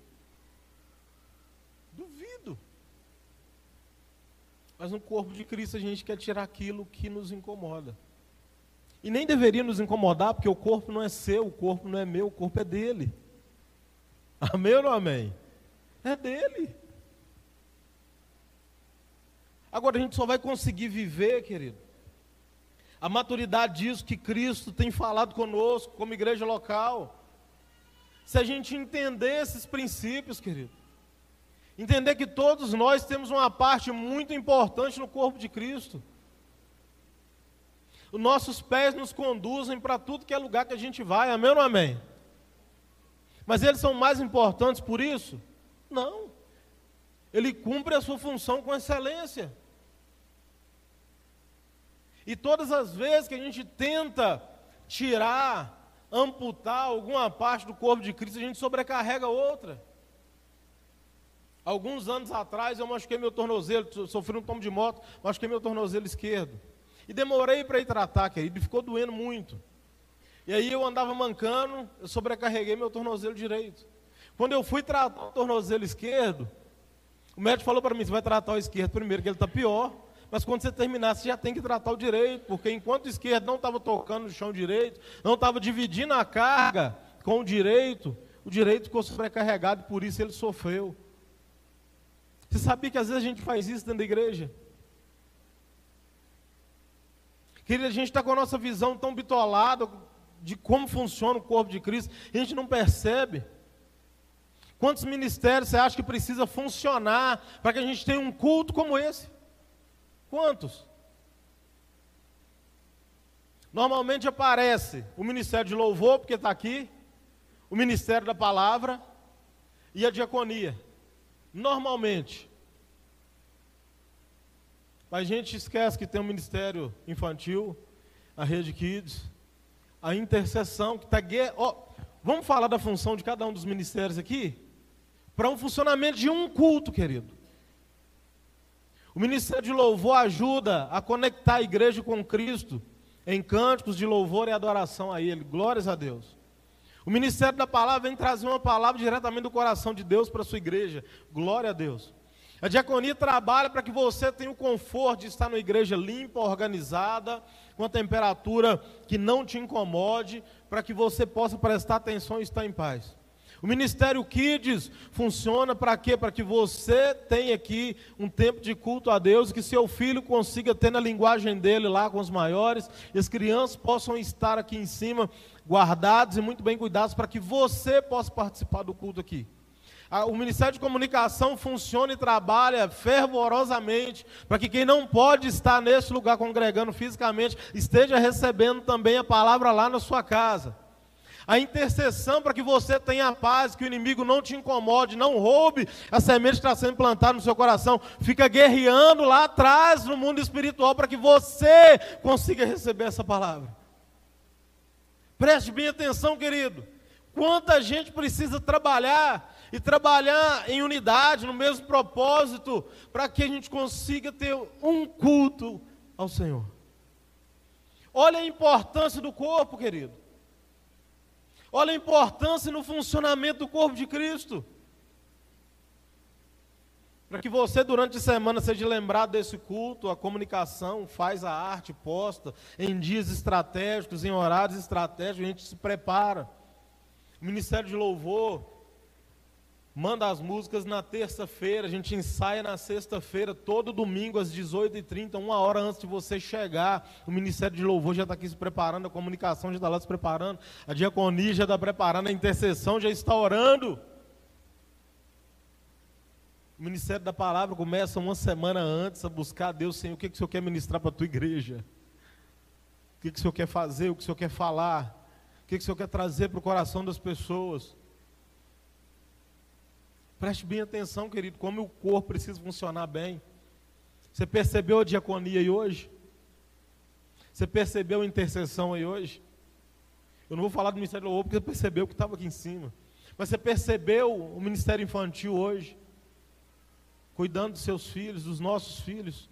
Mas no corpo de Cristo a gente quer tirar aquilo que nos incomoda. E nem deveria nos incomodar, porque o corpo não é seu, o corpo não é meu, o corpo é dele. Amém ou não amém? É dele. Agora a gente só vai conseguir viver, querido, a maturidade disso que Cristo tem falado conosco, como igreja local, se a gente entender esses princípios, querido. Entender que todos nós temos uma parte muito importante no corpo de Cristo. Os nossos pés nos conduzem para tudo que é lugar que a gente vai, amém ou amém? Mas eles são mais importantes por isso? Não. Ele cumpre a sua função com excelência. E todas as vezes que a gente tenta tirar, amputar alguma parte do corpo de Cristo, a gente sobrecarrega outra. Alguns anos atrás eu machuquei meu tornozelo, sofri um tomo de moto, machuquei meu tornozelo esquerdo. E demorei para ir tratar, querido, e ficou doendo muito. E aí eu andava mancando, eu sobrecarreguei meu tornozelo direito. Quando eu fui tratar o tornozelo esquerdo, o médico falou para mim: você vai tratar o esquerdo primeiro, que ele está pior. Mas quando você terminar, você já tem que tratar o direito, porque enquanto o esquerdo não estava tocando no chão direito, não estava dividindo a carga com o direito, o direito ficou sobrecarregado por isso ele sofreu. Você sabia que às vezes a gente faz isso dentro da igreja? Querida, a gente está com a nossa visão tão bitolada de como funciona o corpo de Cristo, a gente não percebe. Quantos ministérios você acha que precisa funcionar para que a gente tenha um culto como esse? Quantos? Normalmente aparece o ministério de louvor, porque está aqui, o ministério da palavra e a diaconia. Normalmente. A gente esquece que tem o um ministério infantil, a rede kids, a intercessão que está. Oh, vamos falar da função de cada um dos ministérios aqui? Para um funcionamento de um culto, querido. O ministério de louvor ajuda a conectar a igreja com Cristo em cânticos de louvor e adoração a Ele. Glórias a Deus. O ministério da palavra vem trazer uma palavra diretamente do coração de Deus para a sua igreja. Glória a Deus. A diaconia trabalha para que você tenha o conforto de estar numa igreja limpa, organizada, com a temperatura que não te incomode, para que você possa prestar atenção e estar em paz. O Ministério Kids funciona para quê? Para que você tenha aqui um tempo de culto a Deus, que seu filho consiga ter na linguagem dele lá com os maiores, e as crianças possam estar aqui em cima, guardados e muito bem cuidados, para que você possa participar do culto aqui o Ministério de Comunicação funciona e trabalha fervorosamente para que quem não pode estar nesse lugar congregando fisicamente esteja recebendo também a palavra lá na sua casa. A intercessão para que você tenha paz, que o inimigo não te incomode, não roube a semente que está sendo plantada no seu coração. Fica guerreando lá atrás no mundo espiritual para que você consiga receber essa palavra. Preste bem atenção, querido. Quanta gente precisa trabalhar e trabalhar em unidade, no mesmo propósito, para que a gente consiga ter um culto ao Senhor. Olha a importância do corpo, querido. Olha a importância no funcionamento do corpo de Cristo. Para que você, durante a semana, seja lembrado desse culto, a comunicação faz a arte posta em dias estratégicos, em horários estratégicos, a gente se prepara. O Ministério de Louvor manda as músicas na terça-feira, a gente ensaia na sexta-feira, todo domingo às 18h30, uma hora antes de você chegar. O Ministério de Louvor já está aqui se preparando, a comunicação já está lá se preparando, a diaconia já está preparando, a intercessão já está orando. O Ministério da Palavra começa uma semana antes a buscar a Deus, Senhor, o que, que o Senhor quer ministrar para a tua igreja? O que, que o Senhor quer fazer, o que o Senhor quer falar? O que, que o Senhor quer trazer para o coração das pessoas? Preste bem atenção, querido, como o corpo precisa funcionar bem. Você percebeu a diaconia aí hoje? Você percebeu a intercessão aí hoje? Eu não vou falar do Ministério do porque você percebeu que estava aqui em cima. Mas você percebeu o Ministério Infantil hoje? Cuidando dos seus filhos, dos nossos filhos.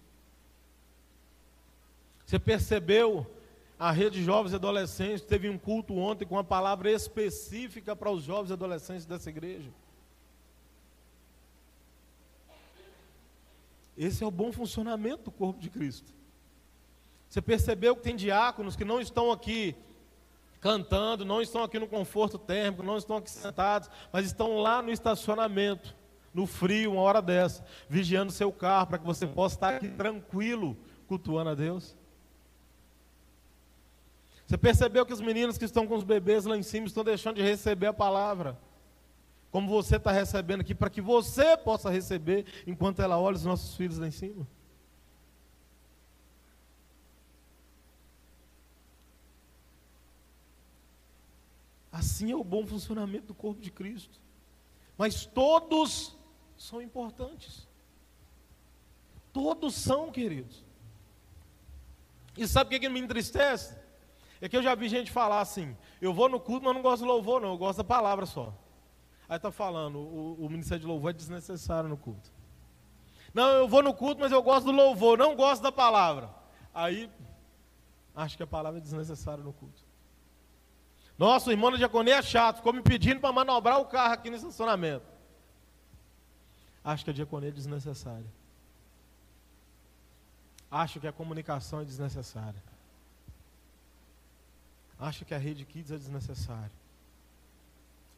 Você percebeu a rede de jovens e adolescentes? Teve um culto ontem com uma palavra específica para os jovens e adolescentes dessa igreja. Esse é o bom funcionamento do corpo de Cristo. Você percebeu que tem diáconos que não estão aqui cantando, não estão aqui no conforto térmico, não estão aqui sentados, mas estão lá no estacionamento, no frio, uma hora dessa, vigiando seu carro para que você possa estar aqui tranquilo, cultuando a Deus. Você percebeu que os meninos que estão com os bebês lá em cima estão deixando de receber a palavra? Como você está recebendo aqui, para que você possa receber enquanto ela olha os nossos filhos lá em cima. Assim é o bom funcionamento do corpo de Cristo. Mas todos são importantes. Todos são, queridos. E sabe o que, me entristece? É que eu já vi gente falar assim: eu vou no culto, mas não gosto do louvor, não, eu gosto da palavra só. Aí está falando, o, o ministério de louvor é desnecessário no culto. Não, eu vou no culto, mas eu gosto do louvor, não gosto da palavra. Aí, acho que a palavra é desnecessária no culto. Nossa, o irmão da diaconia é chato, ficou me pedindo para manobrar o carro aqui no estacionamento. Acho que a diaconia é desnecessária. Acho que a comunicação é desnecessária. Acho que a rede kids é desnecessária.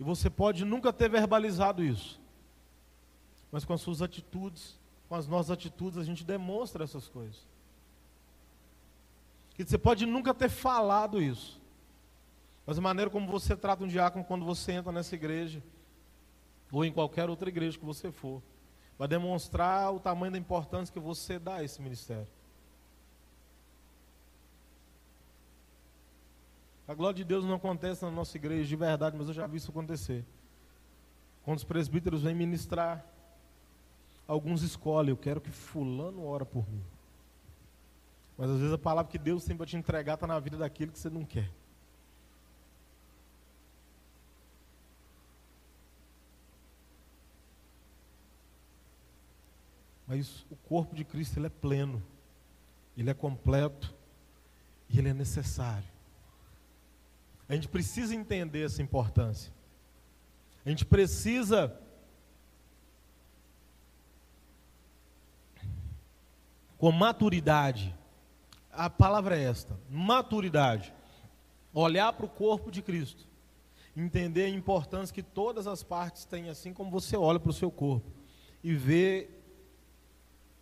E você pode nunca ter verbalizado isso. Mas com as suas atitudes, com as nossas atitudes, a gente demonstra essas coisas. E você pode nunca ter falado isso. Mas a maneira como você trata um diácono quando você entra nessa igreja, ou em qualquer outra igreja que você for, vai demonstrar o tamanho da importância que você dá a esse ministério. A glória de Deus não acontece na nossa igreja de verdade, mas eu já vi isso acontecer. Quando os presbíteros vêm ministrar, alguns escolhem, eu quero que fulano ora por mim. Mas às vezes a palavra que Deus tem para te entregar está na vida daquele que você não quer. Mas o corpo de Cristo ele é pleno, ele é completo e ele é necessário. A gente precisa entender essa importância. A gente precisa com maturidade. A palavra é esta: maturidade. Olhar para o corpo de Cristo. Entender a importância que todas as partes têm, assim como você olha para o seu corpo. E ver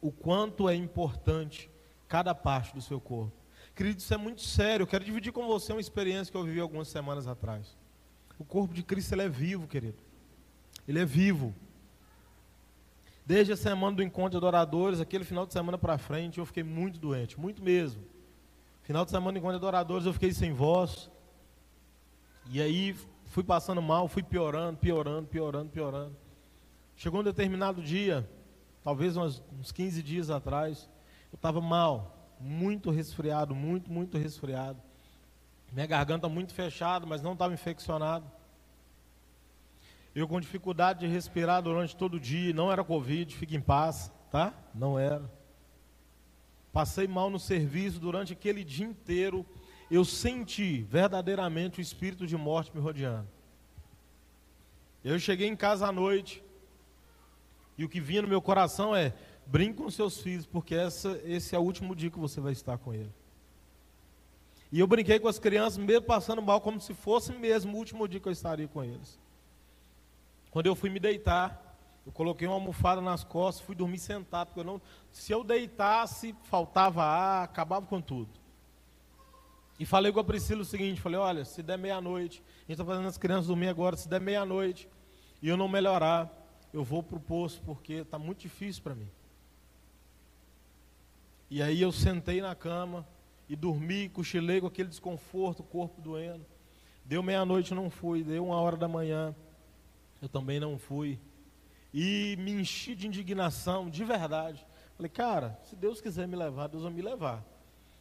o quanto é importante cada parte do seu corpo. Querido, isso é muito sério. Eu quero dividir com você uma experiência que eu vivi algumas semanas atrás. O corpo de Cristo ele é vivo, querido. Ele é vivo. Desde a semana do encontro de adoradores, aquele final de semana para frente, eu fiquei muito doente, muito mesmo. Final de semana do encontro de adoradores, eu fiquei sem voz. E aí fui passando mal, fui piorando, piorando, piorando, piorando. Chegou um determinado dia, talvez uns, uns 15 dias atrás, eu estava mal muito resfriado, muito, muito resfriado. Minha garganta muito fechada, mas não estava infeccionado. Eu com dificuldade de respirar durante todo o dia, não era Covid, fique em paz, tá? Não era. Passei mal no serviço durante aquele dia inteiro. Eu senti verdadeiramente o espírito de morte me rodeando. Eu cheguei em casa à noite, e o que vinha no meu coração é: Brinque com seus filhos, porque essa, esse é o último dia que você vai estar com ele. E eu brinquei com as crianças, mesmo passando mal, como se fosse mesmo o último dia que eu estaria com eles. Quando eu fui me deitar, eu coloquei uma almofada nas costas, fui dormir sentado, porque eu não, se eu deitasse, faltava ar, acabava com tudo. E falei com a Priscila o seguinte, falei, olha, se der meia-noite, a gente está fazendo as crianças dormir agora, se der meia-noite e eu não melhorar, eu vou para o poço, porque está muito difícil para mim. E aí eu sentei na cama e dormi, cochilei com aquele desconforto, o corpo doendo. Deu meia-noite, não fui. Deu uma hora da manhã, eu também não fui. E me enchi de indignação, de verdade. Falei, cara, se Deus quiser me levar, Deus vai me levar.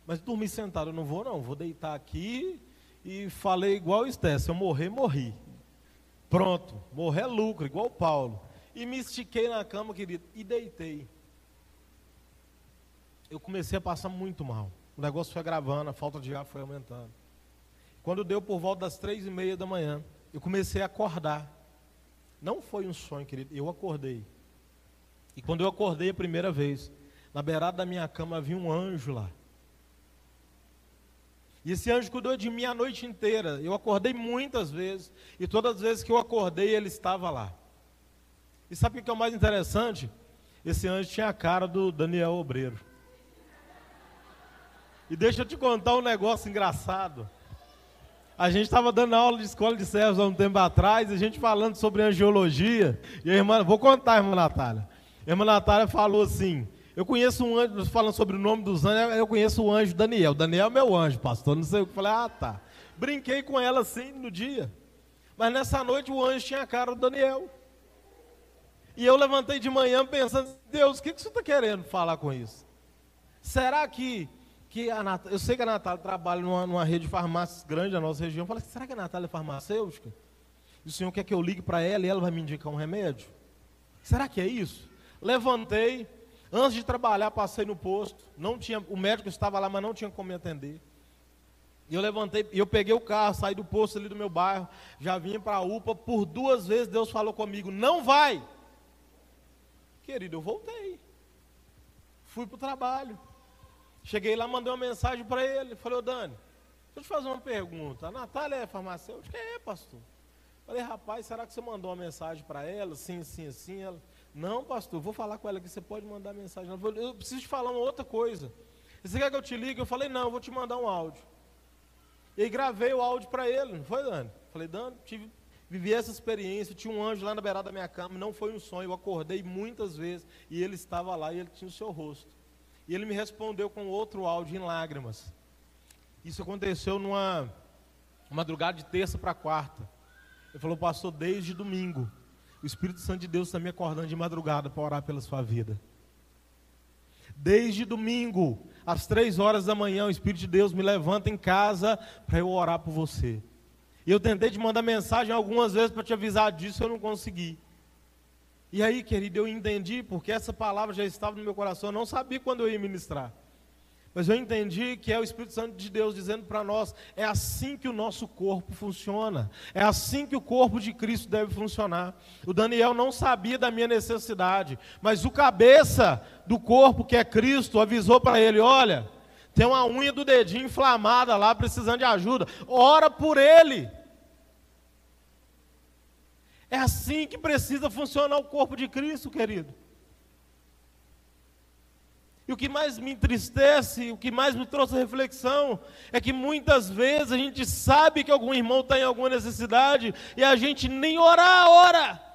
Mas dormi sentado, eu não vou não, vou deitar aqui e falei igual o Esté, se eu morrer, morri. Pronto, morrer é lucro, igual o Paulo. E me estiquei na cama, querido, e deitei eu comecei a passar muito mal. O negócio foi gravando, a falta de ar foi aumentando. Quando deu por volta das três e meia da manhã, eu comecei a acordar. Não foi um sonho, querido, eu acordei. E quando eu acordei a primeira vez, na beirada da minha cama havia um anjo lá. E esse anjo cuidou de mim a noite inteira. Eu acordei muitas vezes, e todas as vezes que eu acordei, ele estava lá. E sabe o que é o mais interessante? Esse anjo tinha a cara do Daniel Obreiro. E deixa eu te contar um negócio engraçado. A gente estava dando aula de escola de servos há um tempo atrás, a gente falando sobre angiologia. E a irmã, vou contar, irmã Natália. A irmã Natália falou assim: Eu conheço um anjo, falando sobre o nome dos anjos, eu conheço o anjo Daniel. Daniel é meu anjo, pastor. Não sei o que. Falei, ah, tá. Brinquei com ela assim no dia. Mas nessa noite o anjo tinha a cara do Daniel. E eu levantei de manhã pensando: Deus, o que, que você está querendo falar com isso? Será que que a Natália, eu sei que a Natália trabalha numa, numa rede de farmácias grande da nossa região. Eu falei, será que a Natália é farmacêutica? E o senhor quer que eu ligue para ela e ela vai me indicar um remédio? Será que é isso? Levantei, antes de trabalhar, passei no posto. Não tinha, o médico estava lá, mas não tinha como me atender. E eu levantei, eu peguei o carro, saí do posto ali do meu bairro, já vim para a UPA. Por duas vezes Deus falou comigo: não vai. Querido, eu voltei. Fui para o trabalho. Cheguei lá, mandei uma mensagem para ele. Falei, ô Dani, deixa eu te fazer uma pergunta. A Natália é farmacêutica? É, pastor. Falei, rapaz, será que você mandou uma mensagem para ela? Sim, sim, sim. Ela, não, pastor, vou falar com ela que você pode mandar mensagem. Ela falou, eu preciso te falar uma outra coisa. Você quer que eu te ligue? Eu falei, não, eu vou te mandar um áudio. E aí gravei o áudio para ele, não foi, Dani? Falei, Dani, tive, vivi essa experiência, tinha um anjo lá na beirada da minha cama, não foi um sonho, eu acordei muitas vezes e ele estava lá e ele tinha o seu rosto. E ele me respondeu com outro áudio em lágrimas. Isso aconteceu numa madrugada de terça para quarta. Ele falou, pastor, desde domingo, o Espírito Santo de Deus está me acordando de madrugada para orar pela sua vida. Desde domingo, às três horas da manhã, o Espírito de Deus me levanta em casa para eu orar por você. E eu tentei te mandar mensagem algumas vezes para te avisar disso, eu não consegui. E aí, querido, eu entendi, porque essa palavra já estava no meu coração, eu não sabia quando eu ia ministrar. Mas eu entendi que é o Espírito Santo de Deus dizendo para nós: é assim que o nosso corpo funciona, é assim que o corpo de Cristo deve funcionar. O Daniel não sabia da minha necessidade, mas o cabeça do corpo, que é Cristo, avisou para ele: olha, tem uma unha do dedinho inflamada lá, precisando de ajuda, ora por ele. É assim que precisa funcionar o corpo de Cristo, querido. E o que mais me entristece, o que mais me trouxe reflexão, é que muitas vezes a gente sabe que algum irmão está em alguma necessidade e a gente nem orar ora.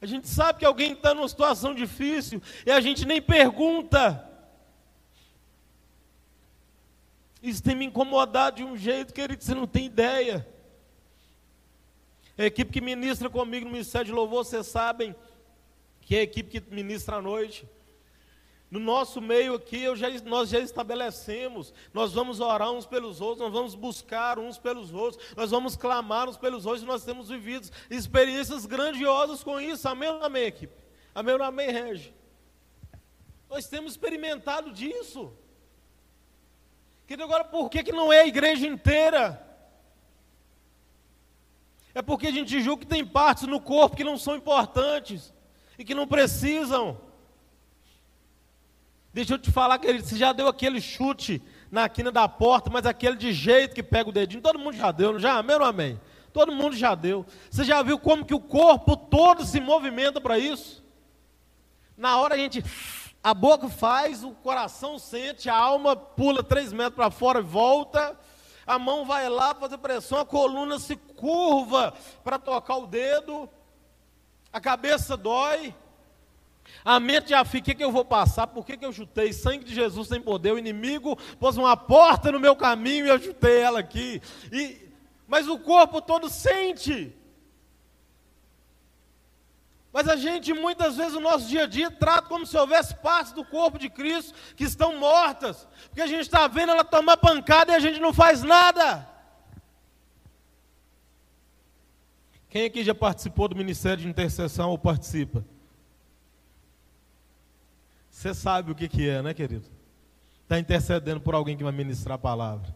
A gente sabe que alguém está numa situação difícil e a gente nem pergunta. Isso tem me incomodado de um jeito, querido, que você não tem ideia. A equipe que ministra comigo no Ministério de Louvor, vocês sabem que é a equipe que ministra à noite. No nosso meio aqui, já, nós já estabelecemos, nós vamos orar uns pelos outros, nós vamos buscar uns pelos outros, nós vamos clamar uns pelos outros, nós temos vivido experiências grandiosas com isso. Amém ou amém, equipe? Amém ou amém, Regi? Nós temos experimentado disso. Querido, agora por que, que não é a igreja inteira? É porque a gente julga que tem partes no corpo que não são importantes e que não precisam. Deixa eu te falar, querido, você já deu aquele chute na quina da porta, mas aquele de jeito que pega o dedinho, todo mundo já deu, já? Amém ou amém? Todo mundo já deu. Você já viu como que o corpo todo se movimenta para isso? Na hora a gente, a boca faz, o coração sente, a alma pula três metros para fora e volta. A mão vai lá fazer pressão, a coluna se curva para tocar o dedo, a cabeça dói. A mente já fica, o que, que eu vou passar? Por que, que eu chutei? Sangue de Jesus tem poder. O inimigo pôs uma porta no meu caminho e eu chutei ela aqui. E, mas o corpo todo sente. Mas a gente, muitas vezes, no nosso dia a dia, trata como se houvesse partes do corpo de Cristo que estão mortas. Porque a gente está vendo ela tomar pancada e a gente não faz nada. Quem aqui já participou do ministério de intercessão ou participa? Você sabe o que, que é, né, querido? Está intercedendo por alguém que vai ministrar a palavra.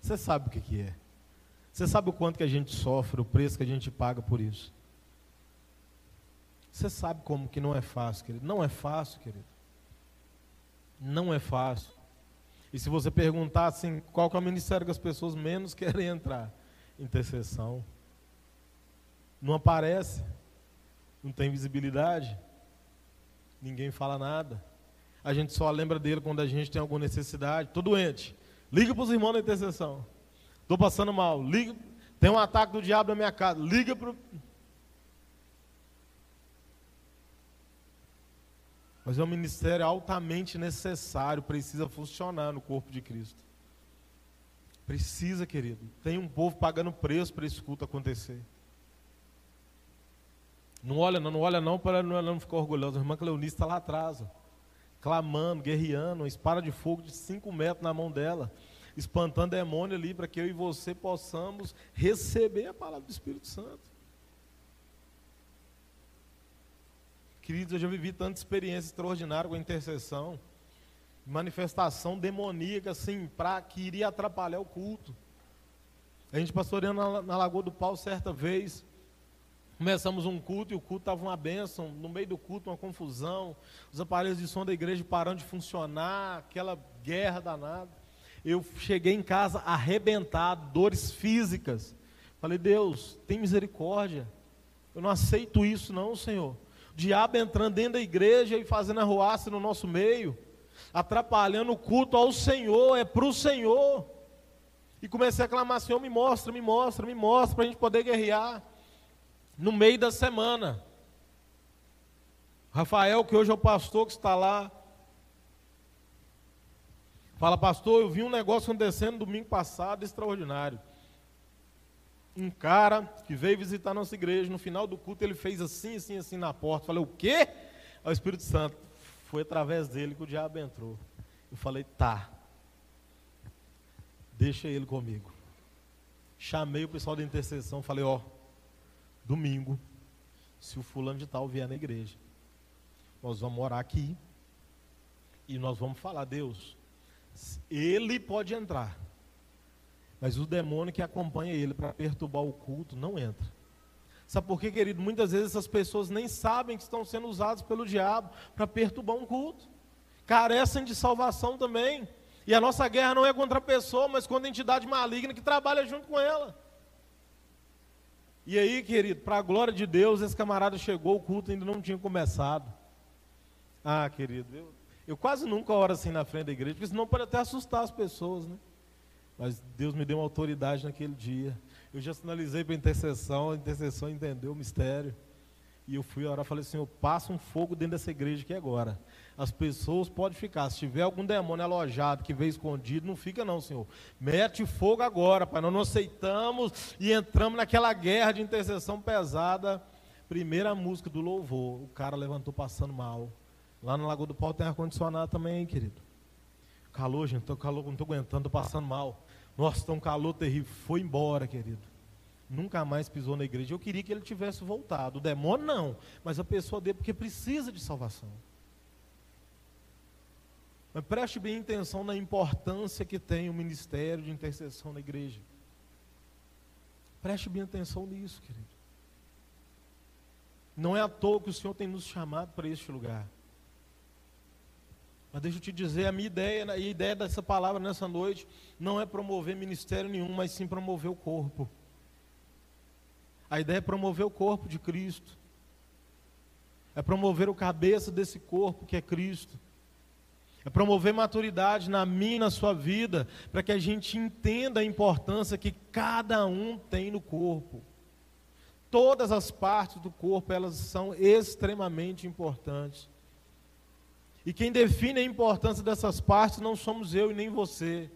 Você sabe o que, que é. Você sabe o quanto que a gente sofre, o preço que a gente paga por isso. Você sabe como que não é fácil, querido. Não é fácil, querido. Não é fácil. E se você perguntar assim, qual é o ministério que as pessoas menos querem entrar? Intercessão. Não aparece. Não tem visibilidade. Ninguém fala nada. A gente só lembra dele quando a gente tem alguma necessidade. Estou doente. Liga para os irmãos da intercessão. Estou passando mal. Liga. Tem um ataque do diabo na minha casa. Liga para. Mas é um ministério altamente necessário, precisa funcionar no corpo de Cristo. Precisa, querido. Tem um povo pagando preço para esse culto acontecer. Não olha não, não olha não para não, não ficar orgulhoso. A irmã Cleonice está lá atrás. Ó clamando, guerreando, uma espada de fogo de 5 metros na mão dela, espantando demônio ali, para que eu e você possamos receber a palavra do Espírito Santo. Queridos, eu já vivi tanta experiência extraordinária com a intercessão, manifestação demoníaca, assim, para que iria atrapalhar o culto. A gente pastoreando na, na Lagoa do Pau certa vez, Começamos um culto e o culto estava uma bênção. No meio do culto, uma confusão. Os aparelhos de som da igreja parando de funcionar, aquela guerra danada. Eu cheguei em casa arrebentado, dores físicas. Falei, Deus, tem misericórdia. Eu não aceito isso, não, Senhor. Diabo entrando dentro da igreja e fazendo arruaça no nosso meio, atrapalhando o culto ao Senhor, é para o Senhor. E comecei a clamar, Senhor, me mostra, me mostra, me mostra, para a gente poder guerrear no meio da semana. Rafael, que hoje é o pastor que está lá, fala, pastor, eu vi um negócio acontecendo domingo passado extraordinário. Um cara que veio visitar nossa igreja, no final do culto ele fez assim, assim, assim na porta. Falei, o quê? O Espírito Santo. Foi através dele que o diabo entrou. Eu falei, tá. Deixa ele comigo. Chamei o pessoal da intercessão, falei, ó, domingo, se o fulano de tal vier na igreja, nós vamos orar aqui e nós vamos falar, Deus, ele pode entrar, mas o demônio que acompanha ele para perturbar o culto não entra. Sabe por quê, querido? Muitas vezes essas pessoas nem sabem que estão sendo usadas pelo diabo para perturbar um culto. Carecem de salvação também. E a nossa guerra não é contra a pessoa, mas contra a entidade maligna que trabalha junto com ela. E aí, querido, para a glória de Deus, esse camarada chegou, o culto ainda não tinha começado. Ah, querido, eu, eu quase nunca oro assim na frente da igreja, porque senão pode até assustar as pessoas, né? Mas Deus me deu uma autoridade naquele dia. Eu já sinalizei para a intercessão, a intercessão entendeu o mistério. E eu fui orar, falei, Senhor, passa um fogo dentro dessa igreja aqui agora. As pessoas podem ficar. Se tiver algum demônio alojado que veio escondido, não fica não, Senhor. Mete fogo agora, Pai. Nós não aceitamos e entramos naquela guerra de intercessão pesada. Primeira música do louvor. O cara levantou passando mal. Lá no Lagoa do Pau tem ar-condicionado também, hein, querido. Calor, gente, tô calor, não estou aguentando, estou passando mal. Nossa, está um calor terrível. Foi embora, querido. Nunca mais pisou na igreja. Eu queria que ele tivesse voltado. O demônio não, mas a pessoa dele, porque precisa de salvação. Mas preste bem atenção na importância que tem o ministério de intercessão na igreja. Preste bem atenção nisso, querido. Não é à toa que o Senhor tem nos chamado para este lugar. Mas deixa eu te dizer, a minha ideia, a ideia dessa palavra nessa noite não é promover ministério nenhum, mas sim promover o corpo. A ideia é promover o corpo de Cristo. É promover o cabeça desse corpo que é Cristo. É promover maturidade na minha e na sua vida, para que a gente entenda a importância que cada um tem no corpo. Todas as partes do corpo, elas são extremamente importantes. E quem define a importância dessas partes não somos eu e nem você.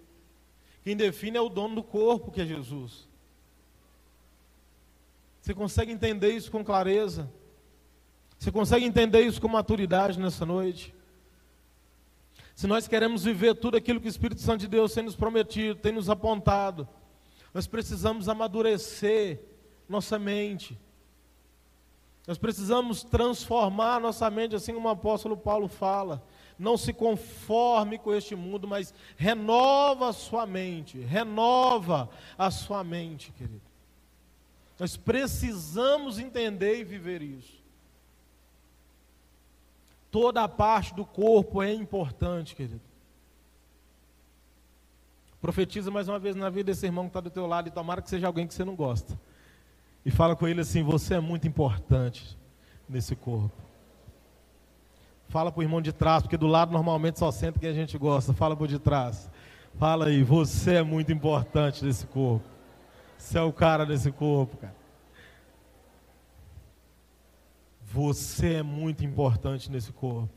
Quem define é o dono do corpo, que é Jesus. Você consegue entender isso com clareza? Você consegue entender isso com maturidade nessa noite? Se nós queremos viver tudo aquilo que o Espírito Santo de Deus tem nos prometido, tem nos apontado, nós precisamos amadurecer nossa mente. Nós precisamos transformar nossa mente, assim como o apóstolo Paulo fala. Não se conforme com este mundo, mas renova a sua mente, renova a sua mente, querido. Nós precisamos entender e viver isso. Toda a parte do corpo é importante, querido. Profetiza mais uma vez na vida desse irmão que está do teu lado e tomara que seja alguém que você não gosta. E fala com ele assim: Você é muito importante nesse corpo. Fala para o irmão de trás, porque do lado normalmente só senta quem a gente gosta. Fala para de trás. Fala aí, você é muito importante nesse corpo. Você é o cara desse corpo, cara. Você é muito importante nesse corpo.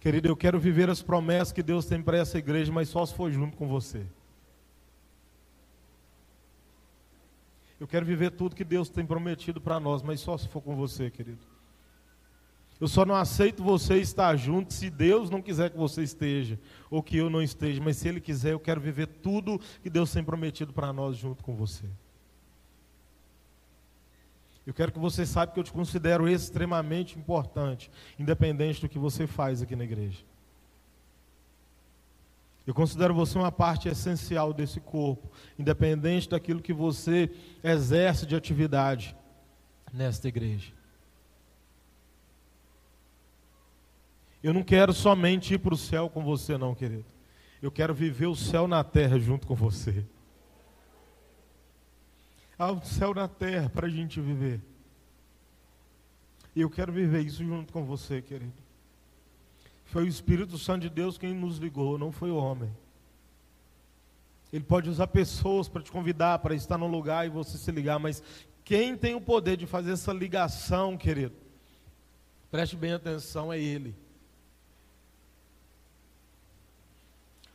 Querido, eu quero viver as promessas que Deus tem para essa igreja, mas só se for junto com você. Eu quero viver tudo que Deus tem prometido para nós, mas só se for com você, querido. Eu só não aceito você estar junto se Deus não quiser que você esteja, ou que eu não esteja, mas se Ele quiser, eu quero viver tudo que Deus tem prometido para nós junto com você. Eu quero que você saiba que eu te considero extremamente importante, independente do que você faz aqui na igreja. Eu considero você uma parte essencial desse corpo, independente daquilo que você exerce de atividade nesta igreja. Eu não quero somente ir para o céu com você, não, querido. Eu quero viver o céu na terra junto com você. Há um céu na terra para a gente viver. E eu quero viver isso junto com você, querido. Foi o Espírito Santo de Deus quem nos ligou, não foi o homem. Ele pode usar pessoas para te convidar para estar num lugar e você se ligar, mas quem tem o poder de fazer essa ligação, querido? Preste bem atenção, é Ele.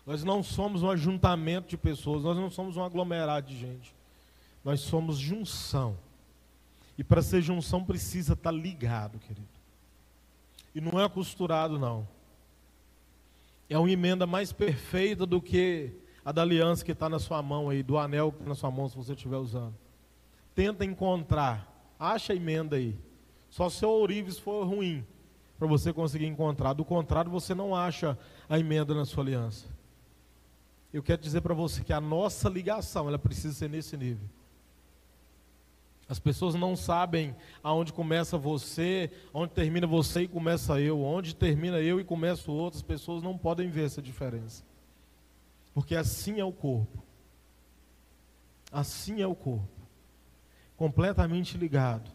Nós não somos um ajuntamento de pessoas, nós não somos um aglomerado de gente. Nós somos junção. E para ser junção precisa estar ligado, querido. E não é costurado, não. É uma emenda mais perfeita do que a da aliança que está na sua mão aí, do anel que está na sua mão, se você estiver usando. Tenta encontrar. Acha a emenda aí. Só se o ourives for ruim, para você conseguir encontrar. Do contrário, você não acha a emenda na sua aliança. Eu quero dizer para você que a nossa ligação, ela precisa ser nesse nível. As pessoas não sabem aonde começa você, onde termina você e começa eu, onde termina eu e começa o outro. As pessoas não podem ver essa diferença. Porque assim é o corpo. Assim é o corpo. Completamente ligado.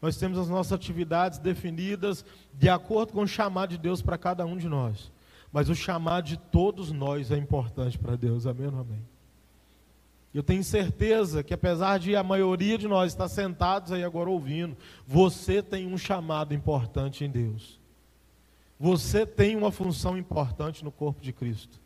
Nós temos as nossas atividades definidas de acordo com o chamado de Deus para cada um de nós. Mas o chamado de todos nós é importante para Deus. Amém ou amém? Eu tenho certeza que apesar de a maioria de nós estar sentados aí agora ouvindo, você tem um chamado importante em Deus. Você tem uma função importante no corpo de Cristo.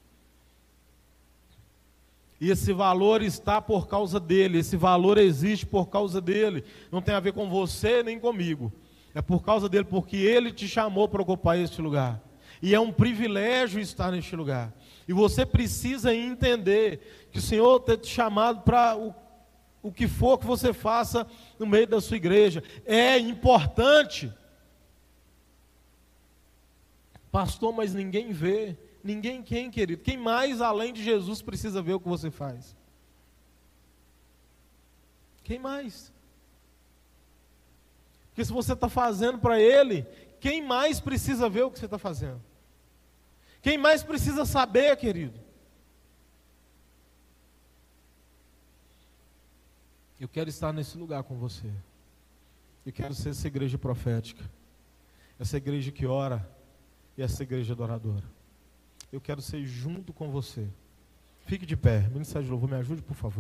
E esse valor está por causa dele, esse valor existe por causa dele. Não tem a ver com você nem comigo. É por causa dele, porque ele te chamou para ocupar este lugar. E é um privilégio estar neste lugar. E você precisa entender que o Senhor tem te chamado para o, o que for que você faça no meio da sua igreja. É importante. Pastor, mas ninguém vê. Ninguém quem, querido? Quem mais além de Jesus precisa ver o que você faz? Quem mais? Porque se você está fazendo para Ele, quem mais precisa ver o que você está fazendo? Quem mais precisa saber, querido? Eu quero estar nesse lugar com você. Eu quero ser essa igreja profética. Essa igreja que ora e essa igreja adoradora. Eu quero ser junto com você. Fique de pé. Ministério de louvor, me ajude, por favor.